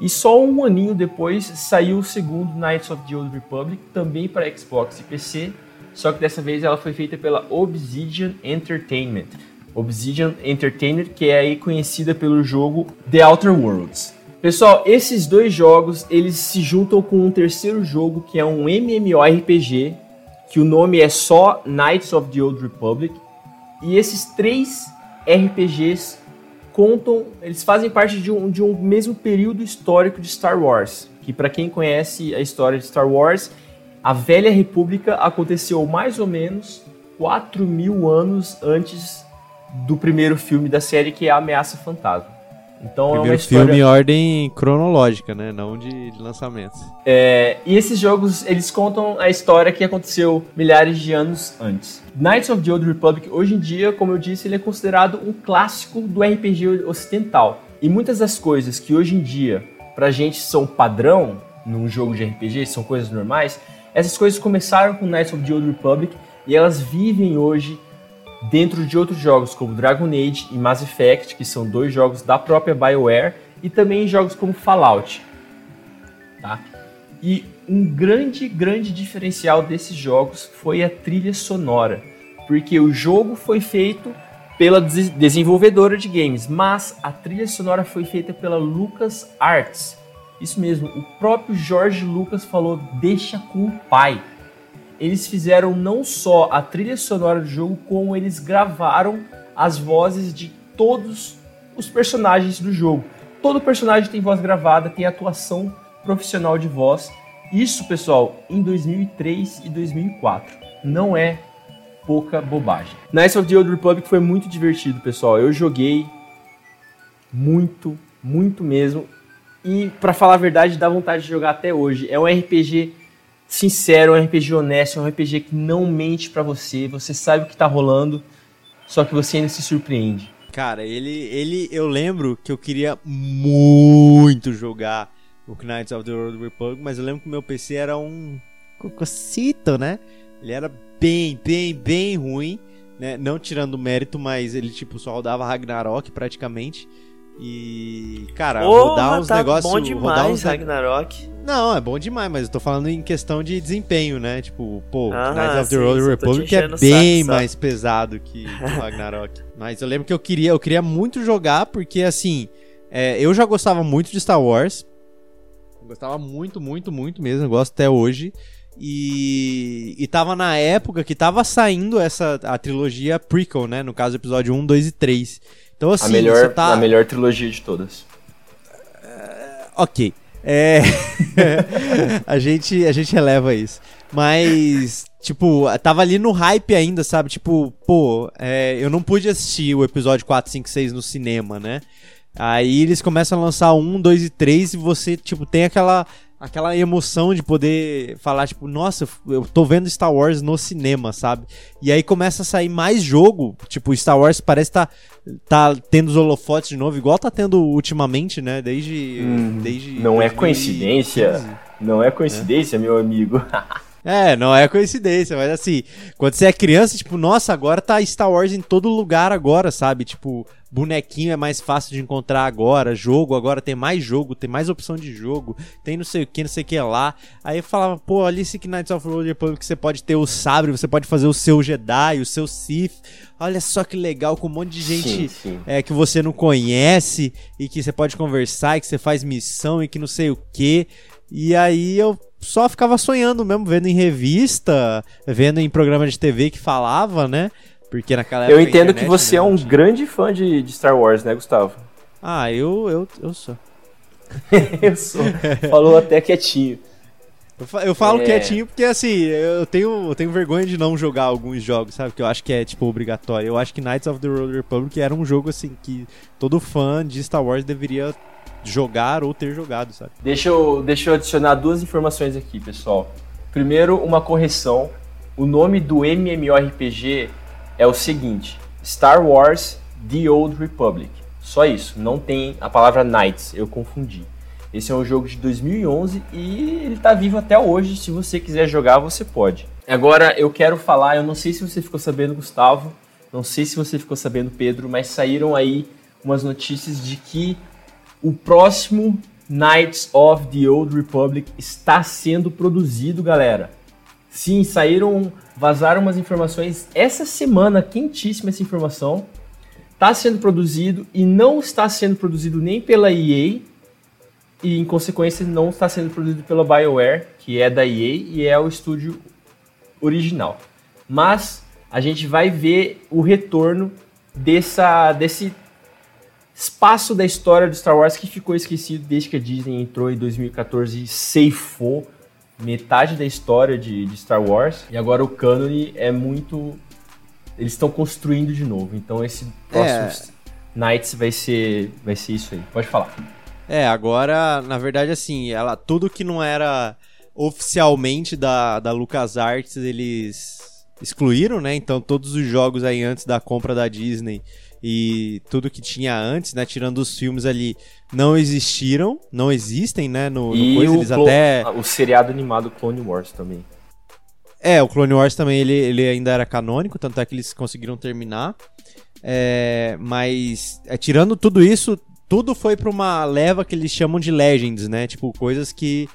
E só um aninho depois saiu o segundo Knights of the Old Republic, também para Xbox e PC, só que dessa vez ela foi feita pela Obsidian Entertainment. Obsidian Entertainment, que é aí conhecida pelo jogo The Outer Worlds. Pessoal, esses dois jogos, eles se juntam com um terceiro jogo que é um MMORPG, que o nome é só Knights of the Old Republic. E esses três RPGs contam, eles fazem parte de um, de um mesmo período histórico de Star Wars, que para quem conhece a história de Star Wars, a Velha República aconteceu mais ou menos 4 mil anos antes do primeiro filme da série, que é a Ameaça Fantasma. Então Primeiro é uma história... filme em ordem cronológica, né? Não de, de lançamentos. É, e esses jogos, eles contam a história que aconteceu milhares de anos antes. Knights of the Old Republic, hoje em dia, como eu disse, ele é considerado um clássico do RPG ocidental. E muitas das coisas que hoje em dia, pra gente, são padrão num jogo de RPG, são coisas normais, essas coisas começaram com Knights of the Old Republic e elas vivem hoje dentro de outros jogos como Dragon Age e Mass Effect, que são dois jogos da própria BioWare, e também em jogos como Fallout. Tá? E um grande, grande diferencial desses jogos foi a trilha sonora, porque o jogo foi feito pela des desenvolvedora de games, mas a trilha sonora foi feita pela Lucas Arts. Isso mesmo, o próprio George Lucas falou: deixa com o pai eles fizeram não só a trilha sonora do jogo, como eles gravaram as vozes de todos os personagens do jogo. Todo personagem tem voz gravada, tem atuação profissional de voz. Isso, pessoal, em 2003 e 2004. Não é pouca bobagem. Knights of the Old Republic foi muito divertido, pessoal. Eu joguei muito, muito mesmo. E para falar a verdade, dá vontade de jogar até hoje. É um RPG sincero, um RPG honesto, um RPG que não mente para você, você sabe o que tá rolando, só que você ainda se surpreende. Cara, ele, ele, eu lembro que eu queria muito jogar o Knights of the Old Republic, mas eu lembro que meu PC era um cococito, né? Ele era bem, bem, bem ruim, né? Não tirando mérito, mas ele tipo só rodava Ragnarok praticamente. E, cara, Porra, rodar uns tá negócios. bom rodar demais, uns... Ragnarok. Não, é bom demais, mas eu tô falando em questão de desempenho, né? Tipo, pô, Ah, Knights of the sim, Old Republic é bem saco mais pesado que <laughs> Ragnarok. mas eu lembro que eu queria, eu queria muito jogar, porque assim, é, eu já gostava muito de Star Wars. Gostava muito, muito, muito mesmo, eu gosto até hoje. E, e tava na época que tava saindo essa a trilogia prequel, né? No caso, episódio 1, 2 e 3. Então, assim, a, melhor, tá... a melhor trilogia de todas. Ok. É. <laughs> a, gente, a gente releva isso. Mas, tipo, tava ali no hype ainda, sabe? Tipo, pô, é, eu não pude assistir o episódio 4, 5, 6 no cinema, né? Aí eles começam a lançar um, dois e três e você, tipo, tem aquela, aquela emoção de poder falar, tipo, nossa, eu tô vendo Star Wars no cinema, sabe? E aí começa a sair mais jogo, tipo, Star Wars parece tá, tá tendo os holofotes de novo, igual tá tendo ultimamente, né? Desde. Hum, desde não é 2015. coincidência. Não é coincidência, meu amigo. <laughs> É, não é coincidência, mas assim, quando você é criança, tipo, nossa, agora tá Star Wars em todo lugar agora, sabe? Tipo, bonequinho é mais fácil de encontrar agora, jogo agora tem mais jogo, tem mais opção de jogo, tem não sei o que, não sei o que lá. Aí eu falava, pô, ali esse Knights of the Old Republic você pode ter o sabre, você pode fazer o seu Jedi, o seu Sith. Olha só que legal, com um monte de gente Sim, sim. é, que você não conhece e que você pode conversar, e que você faz missão e que não sei o que. E aí eu só ficava sonhando mesmo, vendo em revista, vendo em programa de TV que falava, né? Porque naquela época. Eu entendo que internet, você né, é um grande fã de, de Star Wars, né, Gustavo? Ah, eu, eu, eu sou. <laughs> Eu sou. Falou até quietinho. Eu falo É. quietinho porque assim, eu tenho, eu tenho vergonha de não jogar alguns jogos, sabe? Que eu acho que é tipo obrigatório. Eu acho que Knights of the Old Republic era um jogo assim que todo fã de Star Wars deveria jogar ou ter jogado, sabe? Deixa eu, deixa eu adicionar duas informações aqui, pessoal. Primeiro, uma correção. O nome do MMORPG é o seguinte: Star Wars The Old Republic. Só isso, não tem a palavra Knights, eu confundi. Esse é um jogo de 2011 e ele tá vivo até hoje. Se você quiser jogar, você pode. Agora eu quero falar, eu não sei se você ficou sabendo, Gustavo, não sei se você ficou sabendo, Pedro, mas saíram aí umas notícias de que o próximo Knights of the Old Republic está sendo produzido, galera. Sim, saíram, vazaram umas informações essa semana, quentíssima essa informação. Está sendo produzido e não está sendo produzido nem pela EA e em consequência não está sendo produzido pela BioWare, que é da EA e é o estúdio original. Mas a gente vai ver o retorno dessa desse espaço da história do Star Wars que ficou esquecido desde que a Disney entrou em 2014 e ceifou metade da história de, de Star Wars. E agora o cânone é muito eles estão construindo de novo. Então esse próximo Knights vai ser, vai ser isso aí. Pode falar. É, agora, na verdade, assim, ela tudo que não era oficialmente da, da LucasArts, eles excluíram, né? Então todos os jogos aí antes da compra da Disney e tudo que tinha antes, né? Tirando os filmes ali, não existiram, não existem, né? No, no E coisa, o, eles clo- até. o seriado animado Clone Wars também. É, o Clone Wars também ele, ele ainda era canônico, tanto é que eles conseguiram terminar. É, mas é, tirando tudo isso, tudo foi pra uma leva que eles chamam de Legends, né? Tipo, coisas que,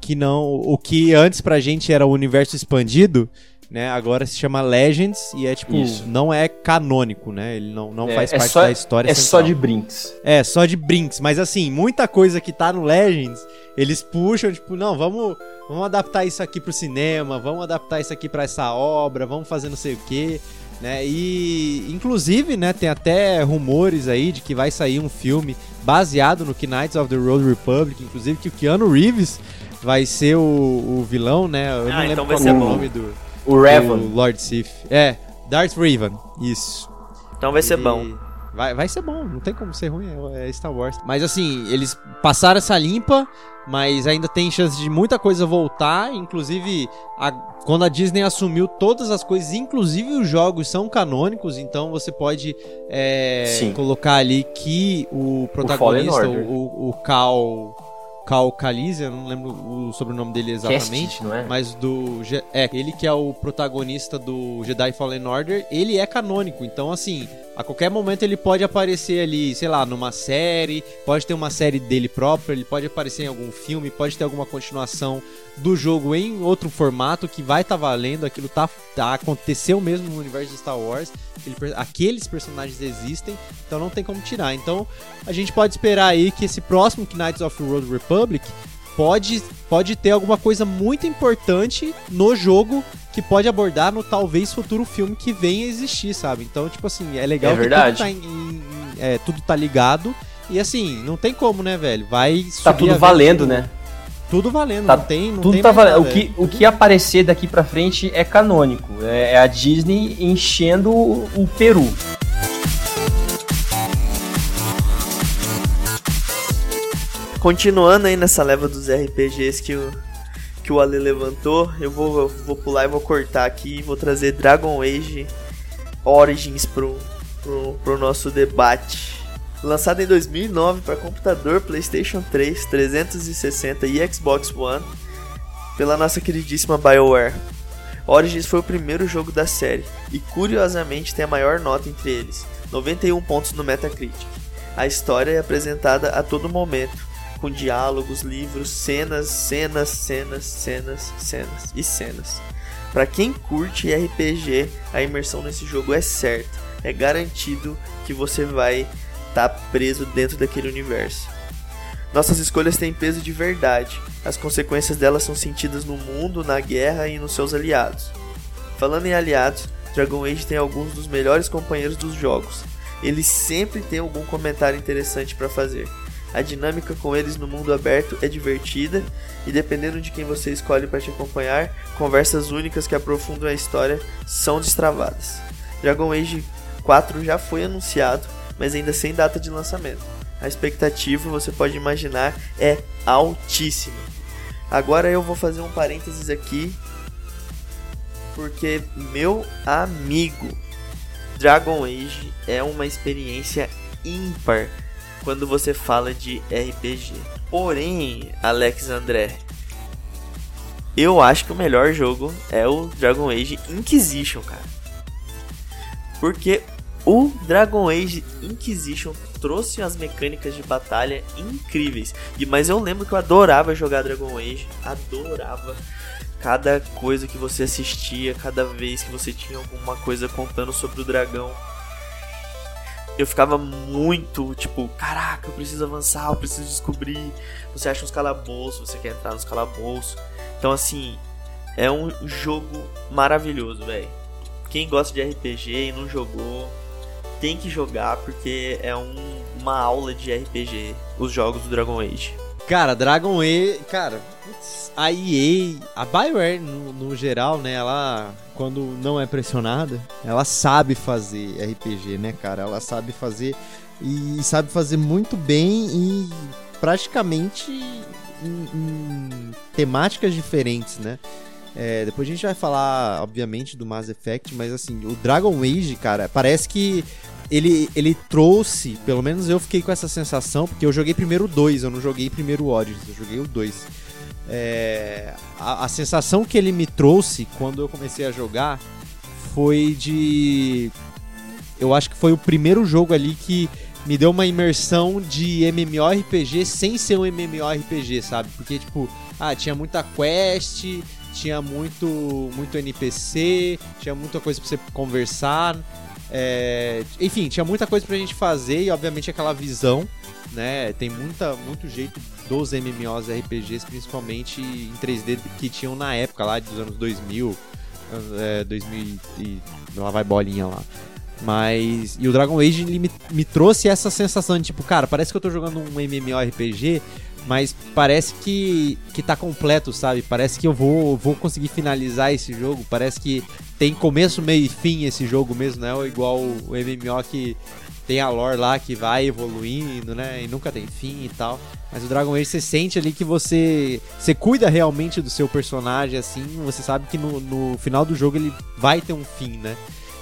que não. O que antes pra gente era o universo expandido, né? Agora se chama Legends e é tipo, Isso. não é canônico, né? Ele não, não É, faz é parte só- da história É só central. de brinks. É, só de brinks. Mas assim, muita coisa que tá no Legends, eles puxam, tipo, não, vamos, vamos adaptar isso aqui pro cinema, vamos adaptar isso aqui pra essa obra, vamos fazer não sei o quê. Né? E inclusive, né, tem até rumores aí de que vai sair um filme baseado no Knights of the Road Republic, inclusive que o Keanu Reeves vai ser o, o vilão, né? Eu não Ah, lembro então vai qual ser é o bom. nome do, O Revan. do Lord Sith. É, Darth Revan. Isso. Então vai ser Ele- bom. Vai, vai ser bom, não tem como ser ruim, é é Star Wars. Mas assim, eles passaram essa limpa, mas ainda tem chance de muita coisa voltar. Inclusive, a- quando a Disney assumiu todas as coisas, inclusive os jogos são canônicos, então você pode é, colocar ali que o protagonista, o, o, o Cal. Cal Calisia, eu não lembro o sobrenome dele exatamente. Cast, não é? Mas do. É, ele que é o protagonista do Jedi Fallen Order, ele é canônico. Então, assim, a qualquer momento ele pode aparecer ali, sei lá, numa série, pode ter uma série dele próprio, ele pode aparecer em algum filme, pode ter alguma continuação do jogo em outro formato que vai estar valendo. Aquilo tá, tá, aconteceu mesmo no universo de Star Wars. Ele aqueles personagens existem, então não tem como tirar. Então, a gente pode esperar aí que esse próximo Knights of the Road Republic pode, pode ter alguma coisa muito importante no jogo que pode abordar no talvez futuro filme que venha a existir, sabe? Então, tipo assim, é legal É que verdade. tudo tá, em- em- é, tudo tá ligado. E assim, não tem como, né, velho? Vai Tá tudo valendo, né? Tudo valendo, Tá não tem, não Tudo tem tá valendo. O nada, que, é o que aparecer daqui pra frente é canônico. É, é a Disney enchendo o, o Peru. Continuando aí nessa leva dos RPGs que o, que o Ale levantou, eu vou, eu vou pular e vou cortar aqui e vou trazer Dragon Age Origins pro, pro, pro nosso debate. Lançado em 2009 para computador, PlayStation 3, 360 e Xbox One pela nossa queridíssima BioWare. Origins foi o primeiro jogo da série e curiosamente tem a maior nota entre eles, 91 pontos no Metacritic. A história é apresentada a todo momento, com diálogos, livros, cenas, cenas, cenas, cenas, cenas e cenas. Para quem curte RPG, a imersão nesse jogo é certa, é garantido que você vai estar preso dentro daquele universo. Nossas escolhas têm peso de verdade. As consequências delas são sentidas no mundo, na guerra e nos seus aliados. Falando em aliados, Dragon Age tem alguns dos melhores companheiros dos jogos. Eles sempre têm algum comentário interessante para fazer. A dinâmica com eles no mundo aberto é divertida e dependendo de quem você escolhe para te acompanhar, conversas únicas que aprofundam a história são destravadas. Dragon Age 4 já foi anunciado, mas ainda sem data de lançamento. A expectativa, você pode imaginar, é altíssima. Agora eu vou fazer um parênteses aqui, porque meu amigo, Dragon Age é uma experiência ímpar quando você fala de RPG. Porém, Alex André, eu acho que o melhor jogo é o Dragon Age Inquisition, cara. Porque o Dragon Age Inquisition trouxe as mecânicas de batalha incríveis. E mas eu lembro que eu adorava jogar Dragon Age, adorava cada coisa que você assistia, cada vez que você tinha alguma coisa contando sobre o dragão. Eu ficava muito tipo, caraca, eu preciso avançar, eu preciso descobrir. Você acha uns calabouços, você quer entrar nos calabouços. Então assim, é um jogo maravilhoso, velho. Quem gosta de RPG e não jogou, tem que jogar porque é um- uma aula de RPG, os jogos do Dragon Age. Cara, Dragon Age, cara, a EA, a BioWare no, no geral, né, ela quando não é pressionada, ela sabe fazer RPG, né, cara? Ela sabe fazer e sabe fazer muito bem e praticamente em, em temáticas diferentes, né? É, depois a gente vai falar, obviamente, do Mass Effect, mas assim, o Dragon Age, cara, parece que ele, ele trouxe, pelo menos eu fiquei com essa sensação, porque eu joguei primeiro o 2, eu não joguei primeiro o Origins, eu joguei o 2. É, a, a sensação que ele me trouxe quando eu comecei a jogar foi de. Eu acho que foi o primeiro jogo ali que me deu uma imersão de MMORPG sem ser um MMORPG, sabe? Porque, tipo, ah, tinha muita quest, tinha muito, muito NPC, tinha muita coisa pra você conversar. É... Enfim, tinha muita coisa pra gente fazer e, obviamente, aquela visão, né? Tem muita, muito jeito dos MMOs RPGs, principalmente em 3D que tinham na época lá dos anos 2000, é, 2000 e lá vai bolinha lá. Mas. E o Dragon Age me, me trouxe essa sensação de tipo, cara, parece que eu tô jogando um MMORPG, mas parece que, que tá completo, sabe? Parece que eu vou, vou conseguir finalizar esse jogo. Parece que tem começo, meio e fim esse jogo mesmo, não é igual o MMO que tem a lore lá que vai evoluindo, né? E nunca tem fim e tal. Mas o Dragon Age você sente ali que você você cuida realmente do seu personagem, assim. Você sabe que no, no final do jogo ele vai ter um fim, né?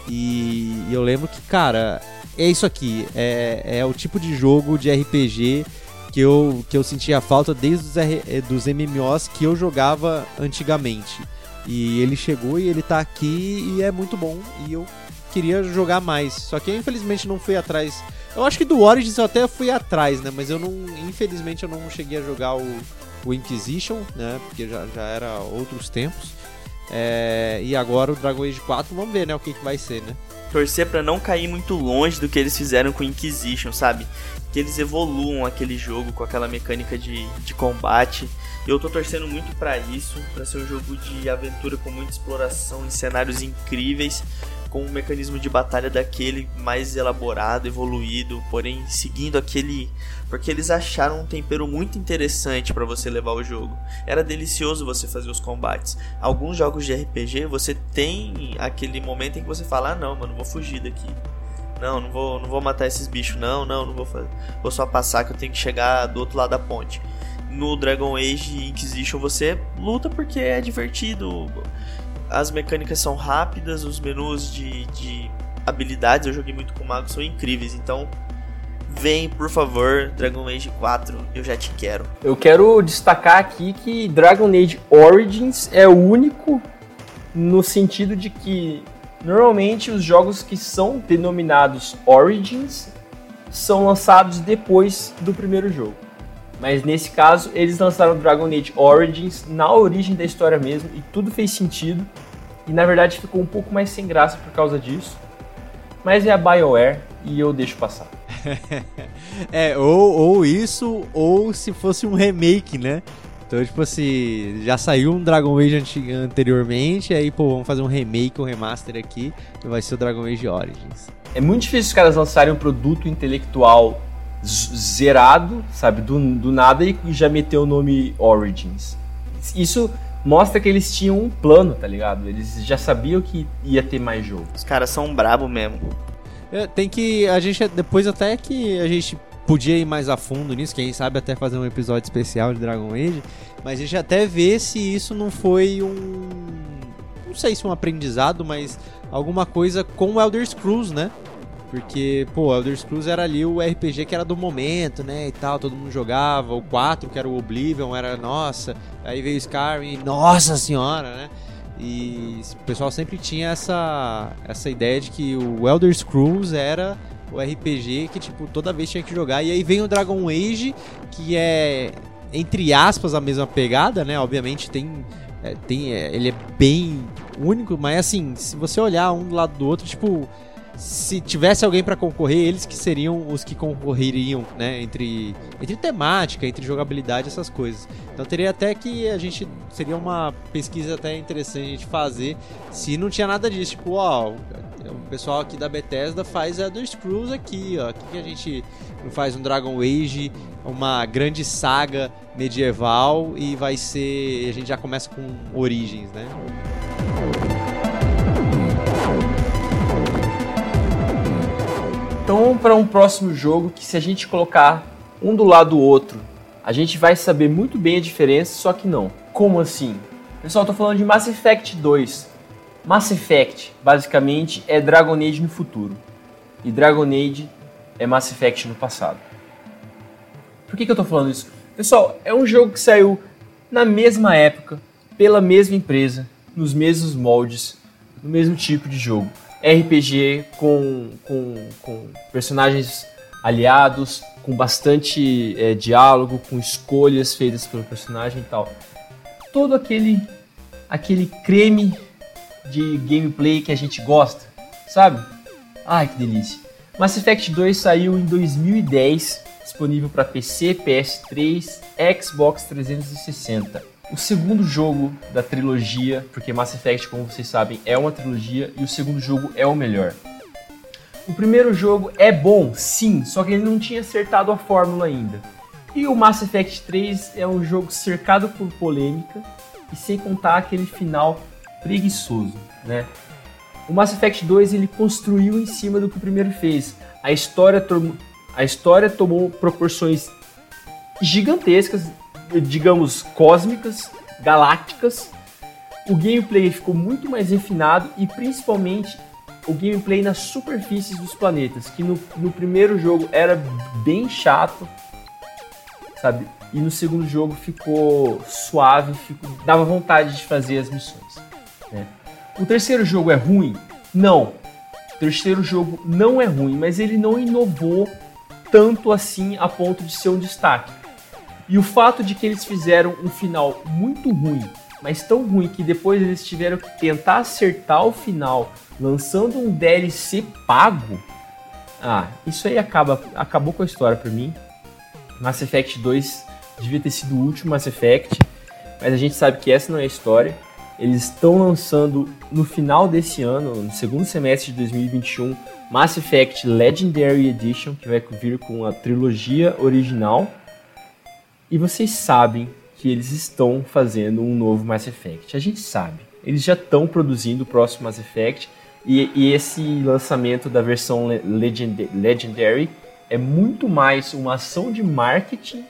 E, eu lembro que, cara, é isso aqui. É, é o tipo de jogo de RPG que eu, que eu sentia falta desde os eh, dos MMOs que eu jogava antigamente. E ele chegou e ele tá aqui e é muito bom. E eu queria jogar mais. Só que eu infelizmente não fui atrás. Eu acho que do Origins eu até fui atrás, né? Mas eu não. Infelizmente eu não cheguei a jogar o, o Inquisition, né? Porque já, já era outros tempos. É, e agora o Dragon Age 4, vamos ver, né, o que, que vai ser, né? Torcer para não cair muito longe do que eles fizeram com Inquisition, sabe? Que eles evoluam aquele jogo com aquela mecânica de, de combate. Eu tô torcendo muito para isso, para ser um jogo de aventura com muita exploração em cenários incríveis com um mecanismo de batalha daquele mais elaborado, evoluído, porém seguindo aquele. Porque eles acharam um tempero muito interessante para você levar o jogo. Era delicioso você fazer os combates. Alguns jogos de RPG você tem aquele momento em que você fala: ah, não, mano, vou fugir daqui. Não, não vou, não vou matar esses bichos, não, não, não vou fazer. Vou só passar que eu tenho que chegar do outro lado da ponte. No Dragon Age Inquisition você luta porque é divertido as mecânicas são rápidas, os menus de, de habilidades, eu joguei muito com magos, são incríveis. Então, vem, por favor, Dragon Age 4, eu já te quero. Eu quero destacar aqui que Dragon Age Origins é o único no sentido de que normalmente os jogos que são denominados Origins são lançados depois do primeiro jogo. Mas nesse caso, eles lançaram Dragon Age Origins na origem da história mesmo e tudo fez sentido. E na verdade ficou um pouco mais sem graça por causa disso. Mas é a BioWare e eu deixo passar. <laughs> é, ou, ou isso, ou se fosse um remake, né? Então, tipo assim, já saiu um Dragon Age anteriormente, aí, pô, vamos fazer um remake, um remaster aqui, e vai ser o Dragon Age Origins. É muito difícil os caras lançarem um produto intelectual zerado, sabe, do, do nada e já meteu o nome Origins. Isso mostra que eles tinham um plano, tá ligado? Eles já sabiam que ia ter mais jogo. Os caras são brabo mesmo. É, tem que. A gente. Depois até que a gente podia ir mais a fundo nisso, quem sabe até fazer um episódio especial de Dragon Age. Mas a gente até vê se isso não foi um. Não sei se um aprendizado, mas alguma coisa com o Elder Scrolls, né? Porque, pô, Elder Scrolls era ali o RPG que era do momento, né, e tal, todo mundo jogava. O 4, que era o Oblivion, era nossa. Aí veio Skyrim, nossa senhora, né? E o pessoal sempre tinha essa, essa ideia de que o Elder Scrolls era o RPG que, tipo, toda vez tinha que jogar. E aí vem o Dragon Age, que é, entre aspas, a mesma pegada, né? Obviamente tem. É, tem é, ele é bem único, mas assim, se você olhar um do lado do outro, tipo se tivesse alguém para concorrer, eles que seriam os que concorreriam, né, entre, entre temática, entre jogabilidade, essas coisas. Então teria até que a gente seria uma pesquisa até interessante a gente fazer se não tinha nada disso, tipo, ó, O pessoal aqui da Bethesda faz a do Screws aqui, ó. Aqui que a gente não faz um Dragon Age, uma grande saga medieval e vai ser. A gente já começa com Origens, né? Então, para um próximo jogo que se a gente colocar um do lado do outro, a gente vai saber muito bem a diferença, só que não. Como assim? Pessoal, tô falando de Mass Effect 2. Mass Effect, basicamente, é Dragon Age no futuro. E Dragon Age é Mass Effect no passado. Por que, que eu tô falando isso? Pessoal, é um jogo que saiu na mesma época, pela mesma empresa, nos mesmos moldes, no mesmo tipo de jogo. RPG com, com, com personagens aliados, com bastante é, diálogo, com escolhas feitas pelo personagem e tal. Todo aquele, aquele creme de gameplay que a gente gosta, sabe? Ai que delícia! Mass Effect 2 saiu em 2010, disponível para PC, PS3, Xbox 360. O segundo jogo da trilogia, porque Mass Effect, como vocês sabem, é uma trilogia e o segundo jogo é o melhor. O primeiro jogo é bom, sim, só que ele não tinha acertado a fórmula ainda. E o Mass Effect 3 é um jogo cercado por polêmica e sem contar aquele final preguiçoso, né? O Mass Effect 2 ele construiu em cima do que o primeiro fez. A história, a história tomou proporções gigantescas, digamos cósmicas, galácticas. O gameplay ficou muito mais refinado e principalmente o gameplay nas superfícies dos planetas, que no, no primeiro jogo era bem chato, sabe? E no segundo jogo ficou suave, ficou, dava vontade de fazer as missões. Né? O terceiro jogo é ruim? Não. O terceiro jogo não é ruim, mas ele não inovou tanto assim a ponto de ser um destaque. E o fato de que eles fizeram um final muito ruim, mas tão ruim que depois eles tiveram que tentar acertar o final lançando um DLC pago. Ah, isso aí acaba, acabou com a história para mim. Mass Effect 2 devia ter sido o último Mass Effect, mas a gente sabe que essa não é a história. Eles estão lançando no final desse ano, no segundo semestre de 2021, Mass Effect Legendary Edition, que vai vir com a trilogia original. E vocês sabem que eles estão fazendo um novo Mass Effect. A gente sabe. Eles já estão produzindo o próximo Mass Effect. E, e esse lançamento da versão Legend Legendary é muito mais uma ação de marketing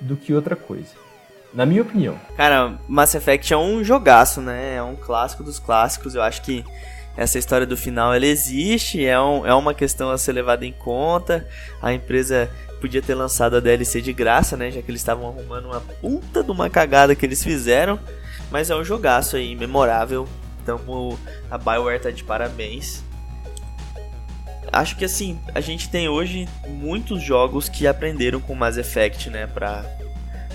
do que outra coisa na minha opinião. Cara, Mass Effect é um jogaço, né? É um clássico dos clássicos. Eu acho que essa história do final ela existe, é, um, é uma questão a ser levada em conta. A empresa podia ter lançado a DLC de graça, né? Já que eles estavam arrumando uma puta de uma cagada que eles fizeram. Mas é um jogaço aí, memorável. Então a Bioware tá de parabéns. Acho que assim, a gente tem hoje muitos jogos que aprenderam com Mass Effect, né? Pra,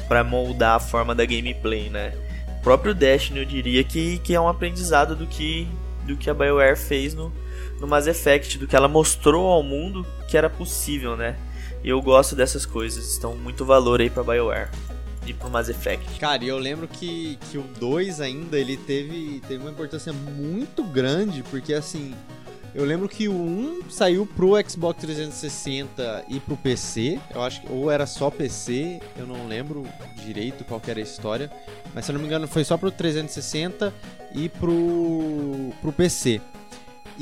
para moldar a forma da gameplay, né? O próprio Destiny eu diria que, que é um aprendizado do que, do que a BioWare fez no, no Mass Effect, do que ela mostrou ao mundo que era possível, né? E eu gosto dessas coisas, então muito valor aí pra BioWare e pro Mass Effect. Cara, e eu lembro que, que o 2 ainda, ele teve, teve uma importância muito grande, porque assim, eu lembro que o 1 saiu pro Xbox 360 e pro PC. Eu acho que ou era só PC, eu não lembro direito qual era a história. Mas se eu não me engano, foi só pro 360 e pro, pro PC.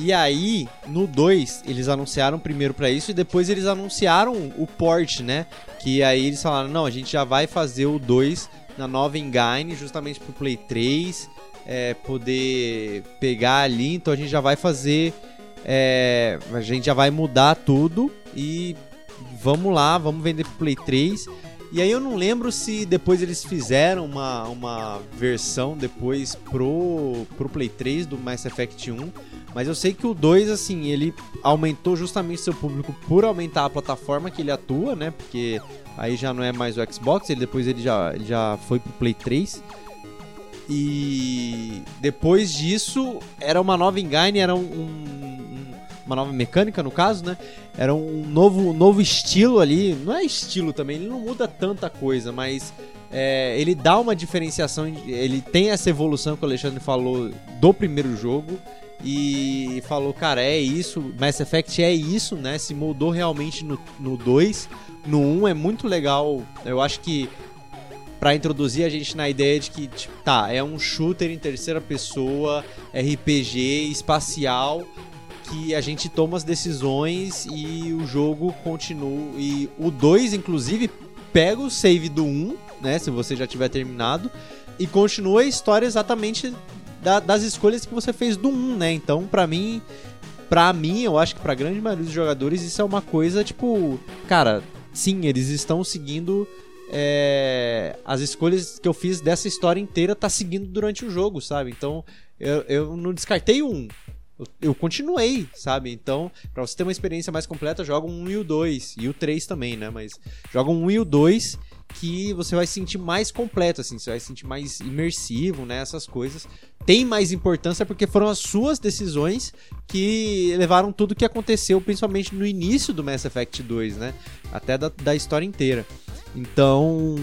E aí, no 2, eles anunciaram primeiro para isso e depois eles anunciaram o port, né? Que aí eles falaram: não, a gente já vai fazer o 2 na nova engine, justamente pro Play 3, é, poder pegar ali. Então a gente já vai fazer é, a gente já vai mudar tudo e vamos lá, vamos vender pro Play 3. E aí eu não lembro se depois eles fizeram uma, uma versão depois pro, pro Play 3 do Mass Effect 1. Mas eu sei que o 2, assim, ele aumentou justamente seu público por aumentar a plataforma que ele atua, né? Porque aí já não é mais o Xbox, ele depois ele já, ele já foi pro Play 3. E depois disso, era uma nova engine, era um, um, uma nova mecânica no caso, né? Era um novo, novo estilo ali. Não é estilo também, ele não muda tanta coisa, mas é, ele dá uma diferenciação. Ele tem essa evolução que o Alexandre falou do primeiro jogo. E falou, cara, é isso, Mass Effect é isso, né? Se moldou realmente no 2. No 1 um é muito legal, eu acho que para introduzir a gente na ideia de que, tipo, tá, é um shooter em terceira pessoa, RPG, espacial, que a gente toma as decisões e o jogo continua. E o 2, inclusive, pega o save do 1, um, né? Se você já tiver terminado, e continua a história exatamente da, das escolhas que você fez do 1, né? Então, pra mim, pra mim, eu acho que pra grande maioria dos jogadores, isso é uma coisa, tipo, cara, sim, eles estão seguindo. É, as escolhas que eu fiz dessa história inteira tá seguindo durante o jogo, sabe? Então eu, eu não descartei um. Eu, continuei, sabe? Então, pra você ter uma experiência mais completa, joga um 1 e o 2. E o 3 também, né? Mas joga um 1 e o 2 que você vai se sentir mais completo, assim, você vai se sentir mais imersivo, né? Essas coisas. Tem mais importância porque foram as suas decisões que levaram tudo que aconteceu, principalmente no início do Mass Effect 2, né? Até da, da história inteira. Então,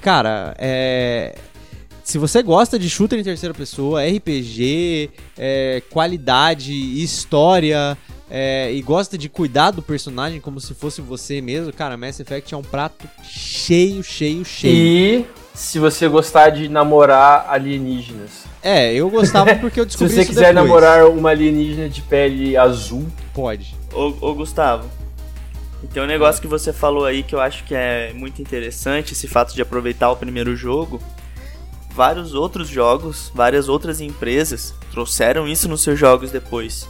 cara, é. Se você gosta de shooter em terceira pessoa, RPG, é, qualidade, história, é, e gosta de cuidar do personagem como se fosse você mesmo, cara, Mass Effect é um prato cheio, cheio, cheio. E se você gostar de namorar alienígenas. É, eu gostava <laughs> porque eu descobri Se você quiser depois. namorar uma alienígena de pele azul, pode. Ô, ô Gustavo, tem um negócio que você falou aí que eu acho que é muito interessante, esse fato de aproveitar o primeiro jogo. Vários outros jogos, várias outras empresas trouxeram isso nos seus jogos depois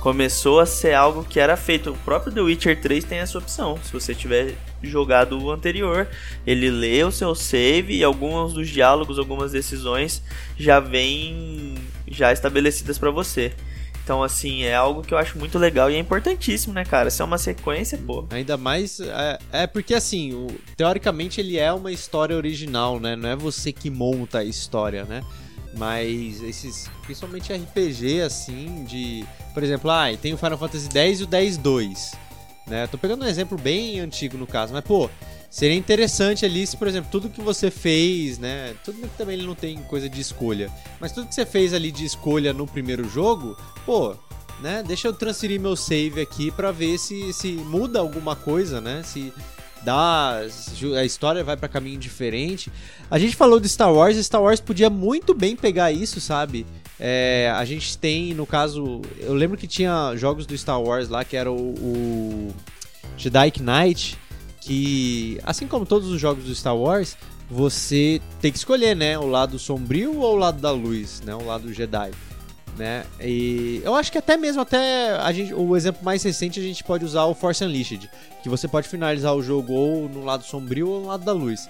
começou a ser algo que era feito. O próprio The Witcher 3 tem essa opção. Se você tiver jogado o anterior, ele lê o seu save e alguns dos diálogos, algumas decisões já vêm já estabelecidas para você. Então, assim, é algo que eu acho muito legal e é importantíssimo, né, cara? Se é uma sequência, pô. Ainda mais. É, é porque, assim, o, teoricamente ele é uma história original, né? Não é você que monta a história, né? Mas esses, principalmente RPG, assim, de. Por exemplo, ah, tem o Final Fantasy X e o 10-2. Né? Tô pegando um exemplo bem antigo no caso, mas pô, seria interessante ali se, por exemplo, tudo que você fez, né? Tudo que também ele não tem coisa de escolha, mas tudo que você fez ali de escolha no primeiro jogo, pô, né? Deixa eu transferir meu save aqui para ver se, se muda alguma coisa, né? Se dá a história vai para caminho diferente. A gente falou de Star Wars, Star Wars podia muito bem pegar isso, sabe? É, a gente tem, no caso, eu lembro que tinha jogos do Star Wars lá que era o, o Jedi Knight, que assim como todos os jogos do Star Wars, você tem que escolher, né, o lado sombrio ou o lado da luz, né, o lado Jedi né? E eu acho que até mesmo até a gente, o exemplo mais recente a gente pode usar o Force Unleashed, que você pode finalizar o jogo ou no lado sombrio ou no lado da luz.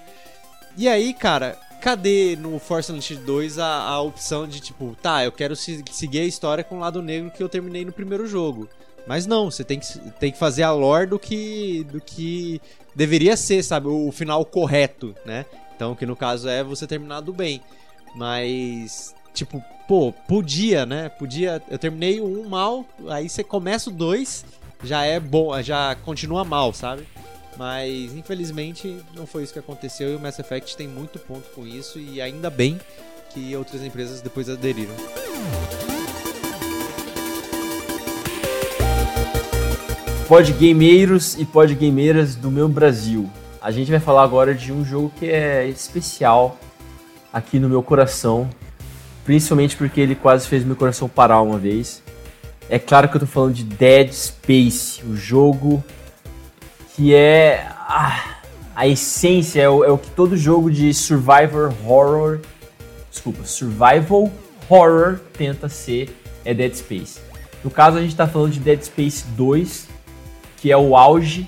E aí, cara, cadê no Force Unleashed 2 a, a opção de tipo, tá, eu quero se, seguir a história com o lado negro que eu terminei no primeiro jogo. Mas não, você tem que, tem que fazer a lore do que, do que deveria ser, sabe? O final correto, né? Então, que no caso é você terminar do bem. Mas Tipo, pô, podia, né? Podia. Eu terminei o 1 mal, aí você começa o 2, já é bom, já continua mal, sabe? Mas infelizmente não foi isso que aconteceu e o Mass Effect tem muito ponto com isso e ainda bem que outras empresas depois aderiram. Podgameiros e podgameiras do meu Brasil. A gente vai falar agora de um jogo que é especial aqui no meu coração, principalmente porque ele quase fez meu coração parar uma vez. É claro que eu tô falando de Dead Space, o jogo que é ah, a essência, é o, é o, que todo jogo de survivor horror, desculpa, survival horror tenta ser, é Dead Space. No caso a gente tá falando de Dead Space 2, que é o auge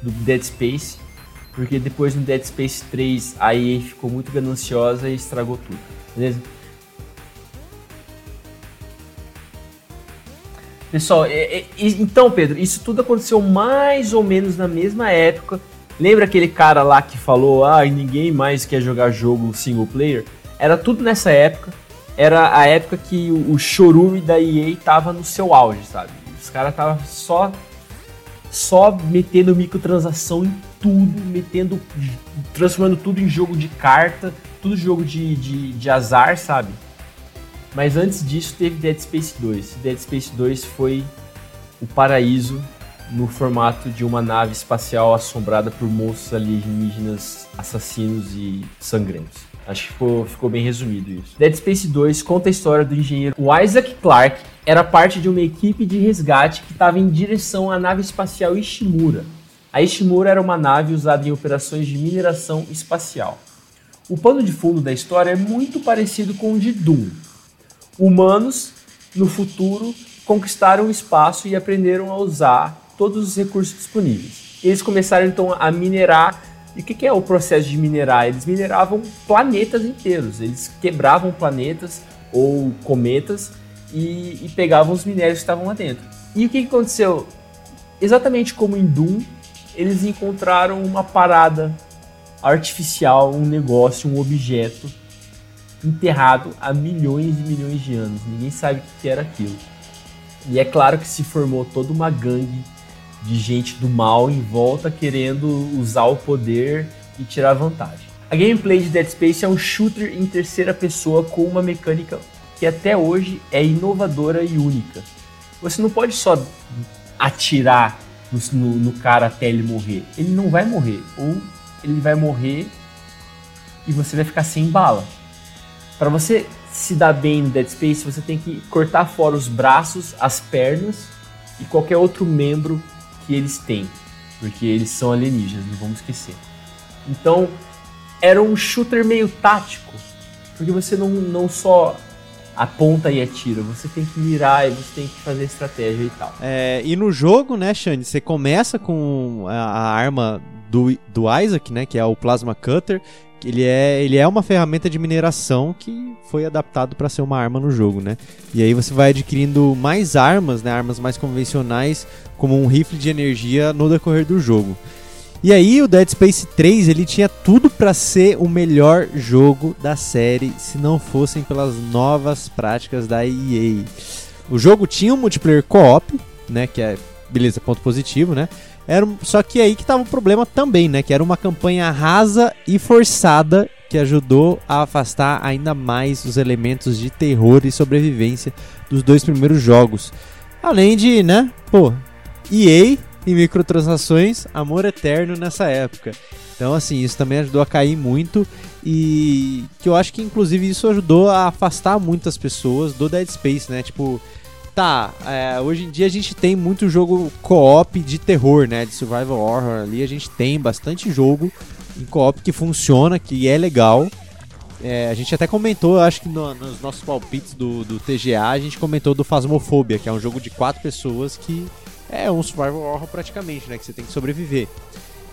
do Dead Space, porque depois no Dead Space 3 a EA ficou muito gananciosa e estragou tudo, beleza? Pessoal, é, é, então, Pedro, isso tudo aconteceu mais ou menos na mesma época. Lembra aquele cara lá que falou, ah, ninguém mais quer jogar jogo single player? Era tudo nessa época. Era a época que o, o chorume da EA tava no seu auge, sabe? Os caras estavam só, só metendo microtransação em tudo, metendo, transformando tudo em jogo de carta, tudo jogo de, de, de azar, sabe? Mas antes disso teve Dead Space 2. Dead Space 2 foi o paraíso no formato de uma nave espacial assombrada por monstros alienígenas assassinos e sangrentos. Acho que ficou, ficou bem resumido isso. Dead Space 2 conta a história do engenheiro o Isaac Clarke, era parte de uma equipe de resgate que estava em direção à nave espacial Ishimura. A Ishimura era uma nave usada em operações de mineração espacial. O pano de fundo da história é muito parecido com o de Doom. Humanos, no futuro, conquistaram o espaço e aprenderam a usar todos os recursos disponíveis. Eles começaram então a minerar e o que, que, é o processo de minerar? Eles mineravam planetas inteiros, eles quebravam planetas ou cometas e, e pegavam os minérios que estavam lá dentro. E o que, que aconteceu? Exatamente como em Doom, eles encontraram uma parada artificial, um negócio, um objeto enterrado há milhões e milhões de anos. Ninguém sabe o que era aquilo. E é claro que se formou toda uma gangue de gente do mal em volta querendo usar o poder e tirar vantagem. A gameplay de Dead Space é um shooter em terceira pessoa com uma mecânica que até hoje é inovadora e única. Você não pode só atirar no, no, cara até ele morrer. Ele não vai morrer. Ou ele vai morrer e você vai ficar sem bala. Para você se dar bem no Dead Space, você tem que cortar fora os braços, as pernas e qualquer outro membro que eles têm, porque eles são alienígenas, não vamos esquecer. Então, era um shooter meio tático, porque você não, não só aponta e atira, você tem que mirar e você tem que fazer estratégia e tal. É, e no jogo, né, Xande, você começa com a, a arma do, do Isaac, né, que é o Plasma Cutter, ele é, ele é uma ferramenta de mineração que foi adaptado para ser uma arma no jogo, né? E aí você vai adquirindo mais armas, né, armas mais convencionais, como um rifle de energia no decorrer do jogo. E aí o Dead Space 3, ele tinha tudo para ser o melhor jogo da série, se não fossem pelas novas práticas da EA. O jogo tinha um multiplayer co-op, né, que é beleza, ponto positivo, né? Era, só que aí que tava o problema também, né? Que era uma campanha rasa e forçada que ajudou a afastar ainda mais os elementos de terror e sobrevivência dos dois primeiros jogos. Além de, né, pô, EA e microtransações, amor eterno nessa época. Então, assim, isso também ajudou a cair muito e que eu acho que inclusive isso ajudou a afastar muitas pessoas do Dead Space, né? Tipo, tá, é, hoje em dia a gente tem muito jogo co-op de terror, né? De survival horror ali, a gente tem bastante jogo em co-op que funciona, que é legal. É, a gente até comentou, acho que no, nos nossos palpites do, do TGA, a gente comentou do Phasmophobia, que é um jogo de quatro pessoas que é um survival horror praticamente, né? Que você tem que sobreviver.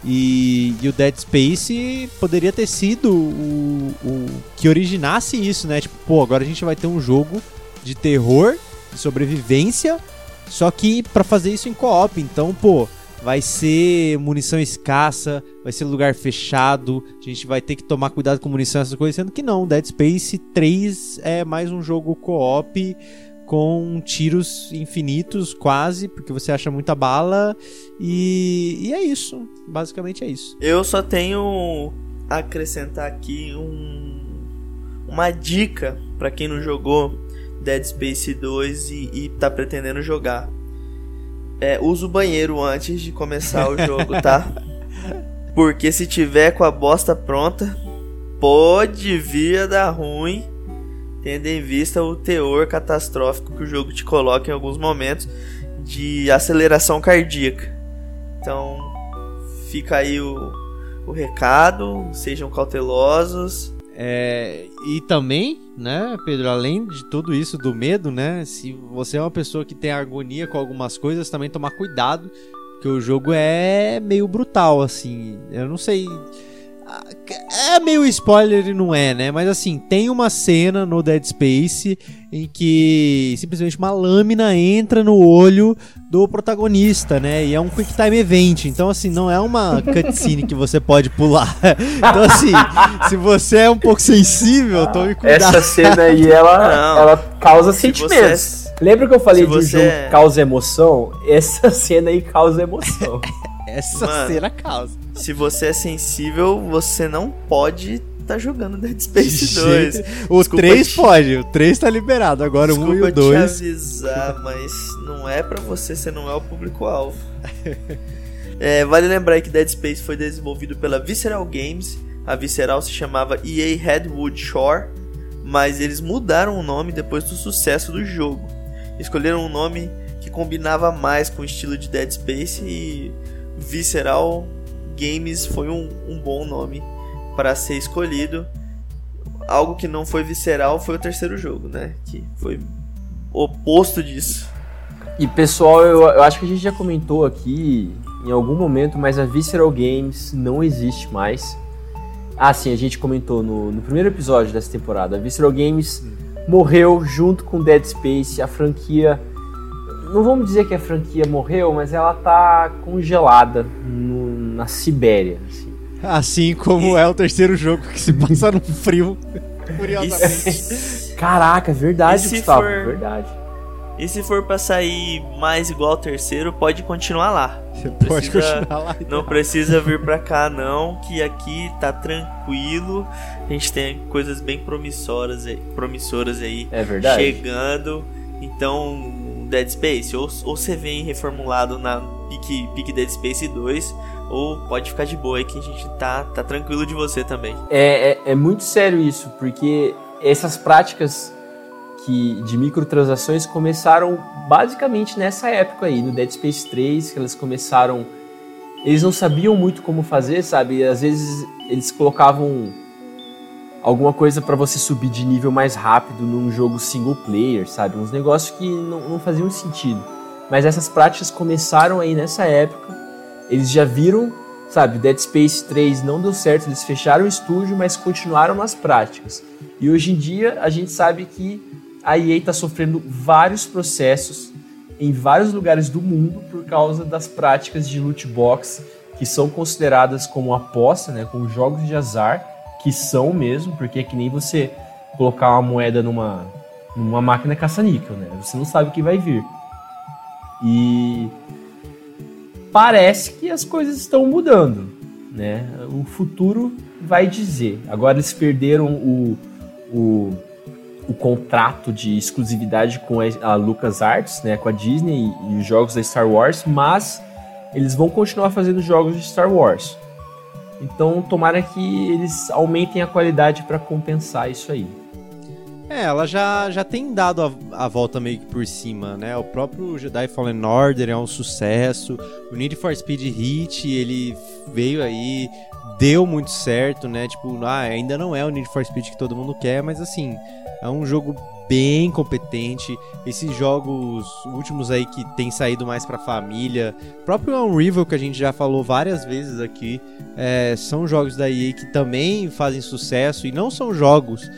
E, e, o Dead Space poderia ter sido o, o que originasse isso, né? Tipo, pô, agora a gente vai ter um jogo de terror de sobrevivência, só que para fazer isso em co-op. Então, pô, vai ser munição escassa, vai ser lugar fechado, a gente vai ter que tomar cuidado com munição, essas coisas, sendo que não, Dead Space 3 é mais um jogo co-op com tiros infinitos, quase, porque você acha muita bala, e, e é isso, basicamente é isso. Eu só tenho acrescentar aqui um, uma dica para quem não jogou Dead Space 2 e, e tá pretendendo jogar. É, usa o banheiro antes de começar o jogo, tá? <laughs> Porque se tiver com a bosta pronta, pode vir a dar ruim, tendo em vista o teor catastrófico que o jogo te coloca em alguns momentos de aceleração cardíaca. Então, fica aí o, o recado, sejam cautelosos. É, e também, né, Pedro, além de tudo isso do medo, né, se você é uma pessoa que tem agonia com algumas coisas, também tomar cuidado, porque o jogo é meio brutal, assim. Eu não sei é meio spoiler e não é, né? Mas assim, tem uma cena no Dead Space em que simplesmente uma lâmina entra no olho do protagonista, né? E é um quick time event. Então, assim, não é uma cutscene que você pode pular. <laughs> Então, assim, se você é um pouco sensível, tome cuidado. Essa cena aí, ela, ela causa sentimentos. É... Lembra que eu falei de um jogo é... causa emoção? Essa <laughs> cena aí causa emoção. <laughs> Essa Mano, cena causa. Se você é sensível, você não pode tá jogando Dead Space <laughs> 2. o Desculpa 3 te- pode, o 3 tá liberado. Agora o 1 e Desculpa o 2. te avisar, mas não é pra você, você não é o público-alvo. <laughs> É, vale lembrar que Dead Space foi desenvolvido pela Visceral Games. A Visceral se chamava EA Redwood Shore, mas eles mudaram o nome depois do sucesso do jogo. Escolheram um nome que combinava mais com o estilo de Dead Space e Visceral Games foi um, um bom nome para ser escolhido. Algo que não foi visceral foi o terceiro jogo, né? Que foi o oposto disso. E pessoal, eu, eu acho que a gente já comentou aqui em algum momento, mas a Visceral Games não existe mais. Ah, sim, a gente comentou no, no primeiro episódio dessa temporada. A Visceral Games morreu junto com Dead Space. A franquia. Não vamos dizer que a franquia morreu, mas ela tá congelada no- na Sibéria. assim. Assim como é o terceiro jogo que se passa no frio. <laughs> Curiosamente. se, Caraca, verdade, E se Gustavo, for- verdade. e se for pra sair mais igual ao terceiro, pode continuar lá. Você pode precisa- continuar lá. Não precisa vir pra cá não, que aqui tá tranquilo. A gente tem coisas bem promissoras aí, promissoras aí É verdade. chegando. Então, Dead Space, ou, ou você vem reformulado na Pique Dead Space 2, ou pode ficar de boa aí que a gente tá, tá tranquilo de você também. É, é, é muito sério isso, porque essas práticas que, de microtransações começaram basicamente nessa época aí, no Dead Space 3, que elas começaram. Eles não sabiam muito como fazer, sabe? Às vezes eles colocavam alguma coisa pra você subir de nível mais rápido num jogo single player, sabe? Uns negócios que não, não faziam sentido. Mas essas práticas começaram aí nessa época. Eles já viram Sabe, Dead Space 3 não deu certo, eles fecharam o estúdio, mas continuaram nas práticas. E hoje em dia a gente sabe que a EA está sofrendo vários processos em vários lugares do mundo por causa das práticas de loot box que são consideradas como aposta, né, como jogos de azar, que são mesmo, porque é que nem você colocar uma moeda numa, numa máquina caça-níquel, né? Você não sabe o que vai vir. E parece que as coisas estão mudando, né? O futuro vai dizer. Agora eles perderam o, o, o contrato de exclusividade com a LucasArts, né? Com a Disney e, os jogos da Star Wars, mas eles vão continuar fazendo jogos de Star Wars. Então, tomara que eles aumentem a qualidade para compensar isso aí. É, ela já, já tem dado a, a volta meio que por cima, né? O próprio Jedi Fallen Order é um sucesso. O Need for Speed Heat, ele veio aí, deu muito certo, né? Tipo, ah, ainda não é o Need for Speed que todo mundo quer, mas assim, é um jogo bem competente. Esses jogos últimos aí que tem saído mais pra família, próprio Unreal que a gente já falou várias vezes aqui, é, são jogos da EA que também fazem sucesso. E não são jogos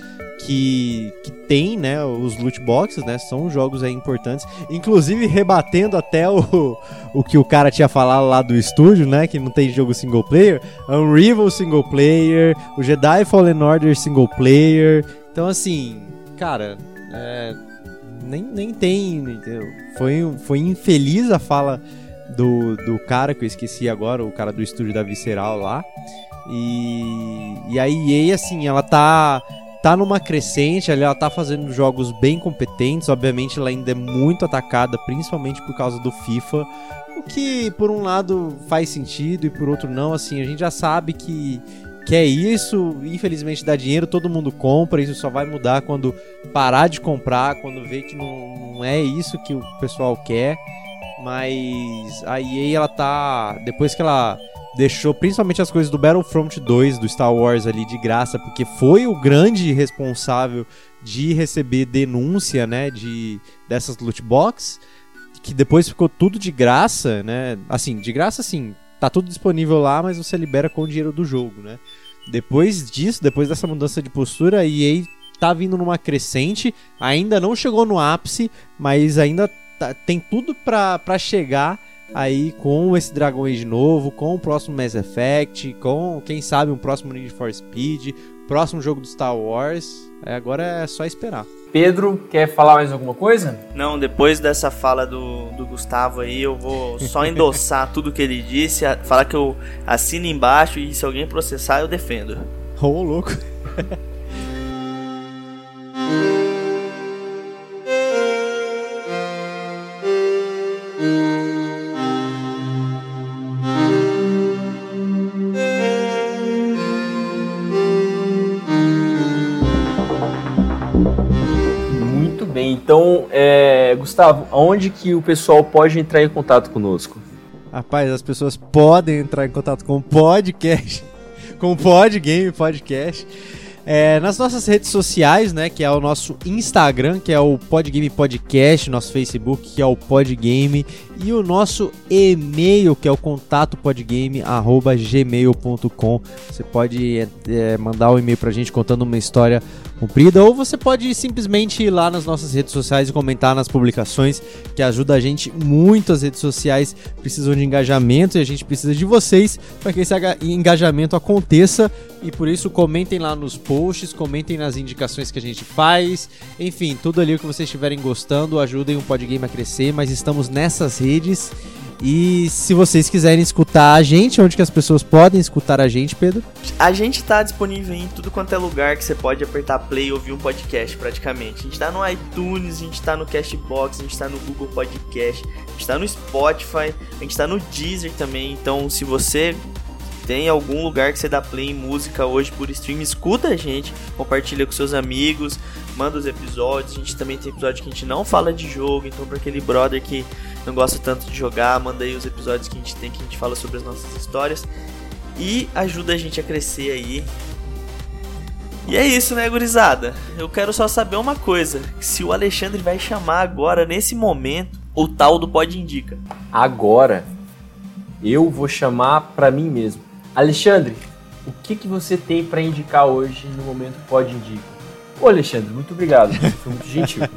que, que tem, né, os loot boxes, né, são jogos aí importantes, inclusive rebatendo até o, <laughs> o que o cara tinha falado lá do estúdio, né, que não tem jogo single player, Unreal single player, o Jedi Fallen Order single player, então assim, cara, é, nem, nem tem, entendeu? Foi, foi infeliz a fala do, do cara que eu esqueci agora, o cara do estúdio da Visceral lá, e, e a EA, assim, ela tá tá numa crescente, ela tá fazendo jogos bem competentes, obviamente ela ainda é muito atacada, principalmente por causa do FIFA, o que por um lado faz sentido e por outro não, assim, a gente já sabe que que é isso, infelizmente dá dinheiro, todo mundo compra, isso só vai mudar quando parar de comprar, quando ver que não, não é isso que o pessoal quer, mas a EA ela tá, depois que ela deixou principalmente as coisas do Battlefront 2 do Star Wars ali de graça, porque foi o grande responsável de receber denúncia, né, de dessas loot box, que depois ficou tudo de graça, né? Assim, de graça sim, tá tudo disponível lá, mas você libera com o dinheiro do jogo, né? Depois disso, depois dessa mudança de postura, a EA tá vindo numa crescente, ainda não chegou no ápice, mas ainda tá, tem tudo pra chegar aí com esse Dragon Age novo, com o próximo Mass Effect, com, quem sabe, um próximo Need for Speed, próximo jogo do Star Wars. É, agora é só esperar. Pedro, quer falar mais alguma coisa? Não, depois dessa fala do, do Gustavo aí, eu vou só <laughs> endossar tudo que ele disse, falar que eu assino embaixo e se alguém processar, eu defendo. Ô, louco. Gustavo, aonde que o pessoal pode entrar em contato conosco? Rapaz, as pessoas podem entrar em contato com o podcast, <laughs> com o Podgame Podcast. É, nas nossas redes sociais, né, que é o nosso Instagram, que é o Podgame Podcast, nosso Facebook, que é o Podgame, e o nosso e-mail, que é o contato podgame@gmail.com. Você pode é, mandar um e-mail pra gente contando uma história comprida, ou você pode simplesmente ir lá nas nossas redes sociais e comentar nas publicações, que ajuda a gente muito. As redes sociais precisam de engajamento e a gente precisa de vocês para que esse engajamento aconteça. E por isso comentem lá nos posts, comentem nas indicações que a gente faz. Enfim, tudo ali que vocês estiverem gostando, ajudem o Podgame a crescer, mas estamos nessas redes. E se vocês quiserem escutar a gente, onde que as pessoas podem escutar a gente, Pedro? A gente tá disponível em tudo quanto é lugar que você pode apertar play e ouvir um podcast, praticamente. A gente tá no iTunes, a gente tá no Castbox, a gente tá no Google Podcast, a gente tá no Spotify, a gente tá no Deezer também. Então, se você tem algum lugar que você dá play em música hoje por stream, escuta a gente, compartilha com seus amigos, manda os episódios. A gente também tem episódio que a gente não fala de jogo, então para aquele brother que não gosta tanto de jogar, manda aí os episódios que a gente tem que a gente fala sobre as nossas histórias e ajuda a gente a crescer aí. E é isso, né, gurizada? Eu quero só saber uma coisa: se o Alexandre vai chamar agora, nesse momento, o tal do Pode Indica. Agora, eu vou chamar para mim mesmo. Alexandre, o que, que você tem para indicar hoje no momento Pode Indica? Ô, Alexandre, muito obrigado. Foi muito gentil. <laughs>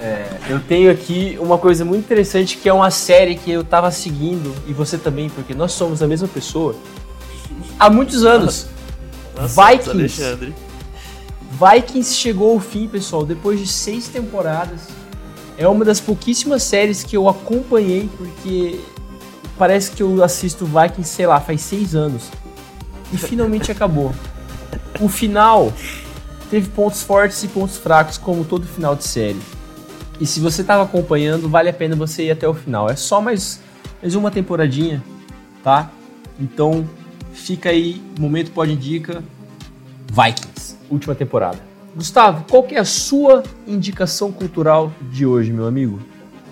É, eu tenho aqui uma coisa muito interessante que é uma série que eu tava seguindo, e você também, porque nós somos a mesma pessoa, há muitos anos. Nossa, Vikings. Alexandre. Vikings chegou ao fim, pessoal, depois de seis temporadas. É uma das pouquíssimas séries que eu acompanhei, porque parece que eu assisto Vikings, sei lá, faz seis anos. E finalmente acabou. O final teve pontos fortes e pontos fracos, como todo final de série. E se você estava acompanhando, vale a pena você ir até o final. É só mais, mais uma temporadinha, tá? Então fica aí, momento pode indica, Vikings, última temporada. Gustavo, qual que é a sua indicação cultural de hoje, meu amigo?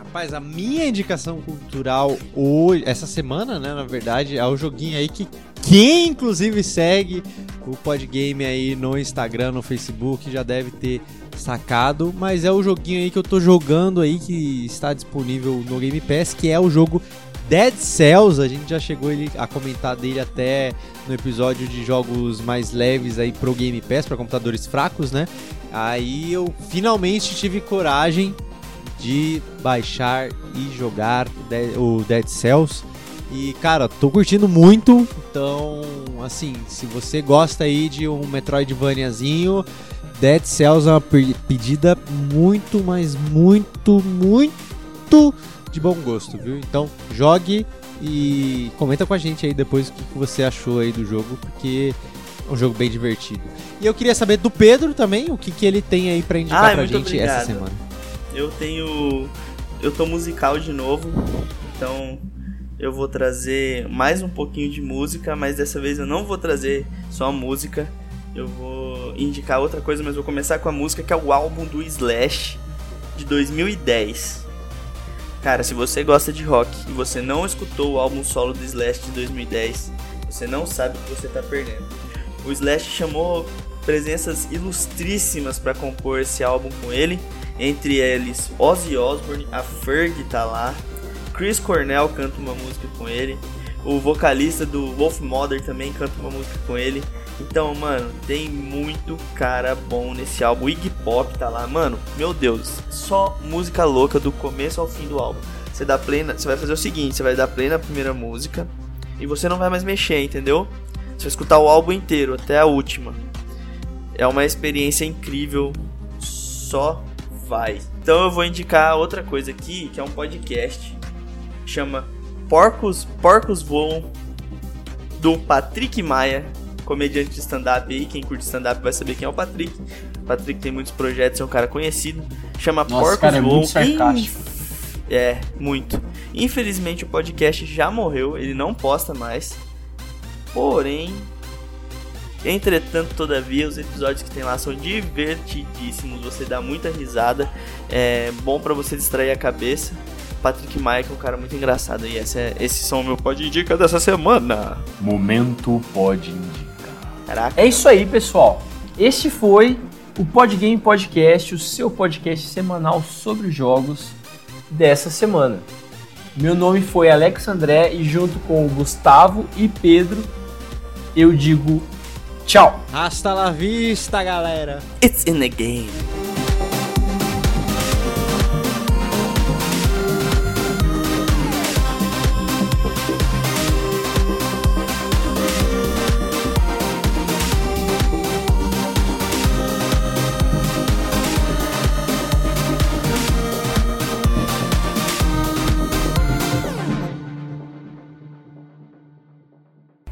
Rapaz, a minha indicação cultural hoje, essa semana, né, na verdade, é o joguinho aí que quem inclusive segue o Podgame aí no Instagram, no Facebook, já deve ter sacado, mas é o joguinho aí que eu tô jogando aí que está disponível no Game Pass, que é o jogo Dead Cells, a gente já chegou ele, a comentar dele até no episódio de jogos mais leves aí pro Game Pass, para computadores fracos, né? Aí eu finalmente tive coragem de baixar e jogar o Dead Cells. E cara, tô curtindo muito. Então, assim, se você gosta aí de um Metroidvaniazinho, Dead Cells é uma pedida muito, mas muito, muito de bom gosto, viu? Então, jogue e comenta com a gente aí depois o que você achou aí do jogo, porque é um jogo bem divertido. E eu queria saber do Pedro também, o que, que ele tem aí pra indicar Ai, pra gente obrigado. essa semana. Eu tenho. Eu tô musical de novo, então eu vou trazer mais um pouquinho de música, mas dessa vez eu não vou trazer só música. Eu vou indicar outra coisa, mas vou começar com a música que é o álbum do Slash de 2010. Cara, se você gosta de rock e você não escutou o álbum solo do Slash de 2010, você não sabe o que você tá perdendo. O Slash chamou presenças ilustríssimas para compor esse álbum com ele, entre eles Ozzy Osbourne, a Ferg tá lá, Chris Cornell canta uma música com ele, o vocalista do Wolf Mother também canta uma música com ele. Então, mano, tem muito cara bom nesse álbum. O Iggy Pop tá lá, mano. Meu Deus, só música louca do começo ao fim do álbum. Você dá play, na, você vai fazer o seguinte, você vai dar play na primeira música e você não vai mais mexer, entendeu? Você vai escutar o álbum inteiro até a última. É uma experiência incrível. Só vai. Então eu vou indicar outra coisa aqui, que é um podcast. Chama Porcos, Porcos Voam, do Patrick Maia, comediante de stand-up aí. Quem curte stand-up vai saber quem é o Patrick. O Patrick tem muitos projetos, é um cara conhecido. Chama Nossa, Porcos cara, é Voam. muito sarcástico. É, muito. Infelizmente o podcast já morreu, ele não posta mais. Porém, Entretanto, todavia, os episódios que tem lá são divertidíssimos, você dá muita risada, é bom para você distrair a cabeça. Patrick Maia que é um cara muito engraçado e esse é, esses são o meu pode indica dessa semana. Momento pode indicar. Caraca. É isso aí, pessoal. Este foi o Podgame Podcast, o seu podcast semanal sobre jogos dessa semana. Meu nome foi Alex André e junto com o Gustavo e Pedro eu digo tchau. Hasta la vista, galera. It's in the game.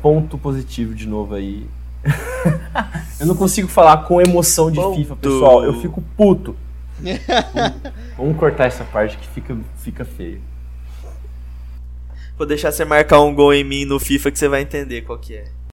Ponto positivo de novo aí. <laughs> eu não consigo falar com emoção de. FIFA, pessoal. Eu fico puto. <laughs> Vamos cortar essa parte que fica, fica feio. Vou deixar você marcar um gol em mim no FIFA que você vai entender qual que é.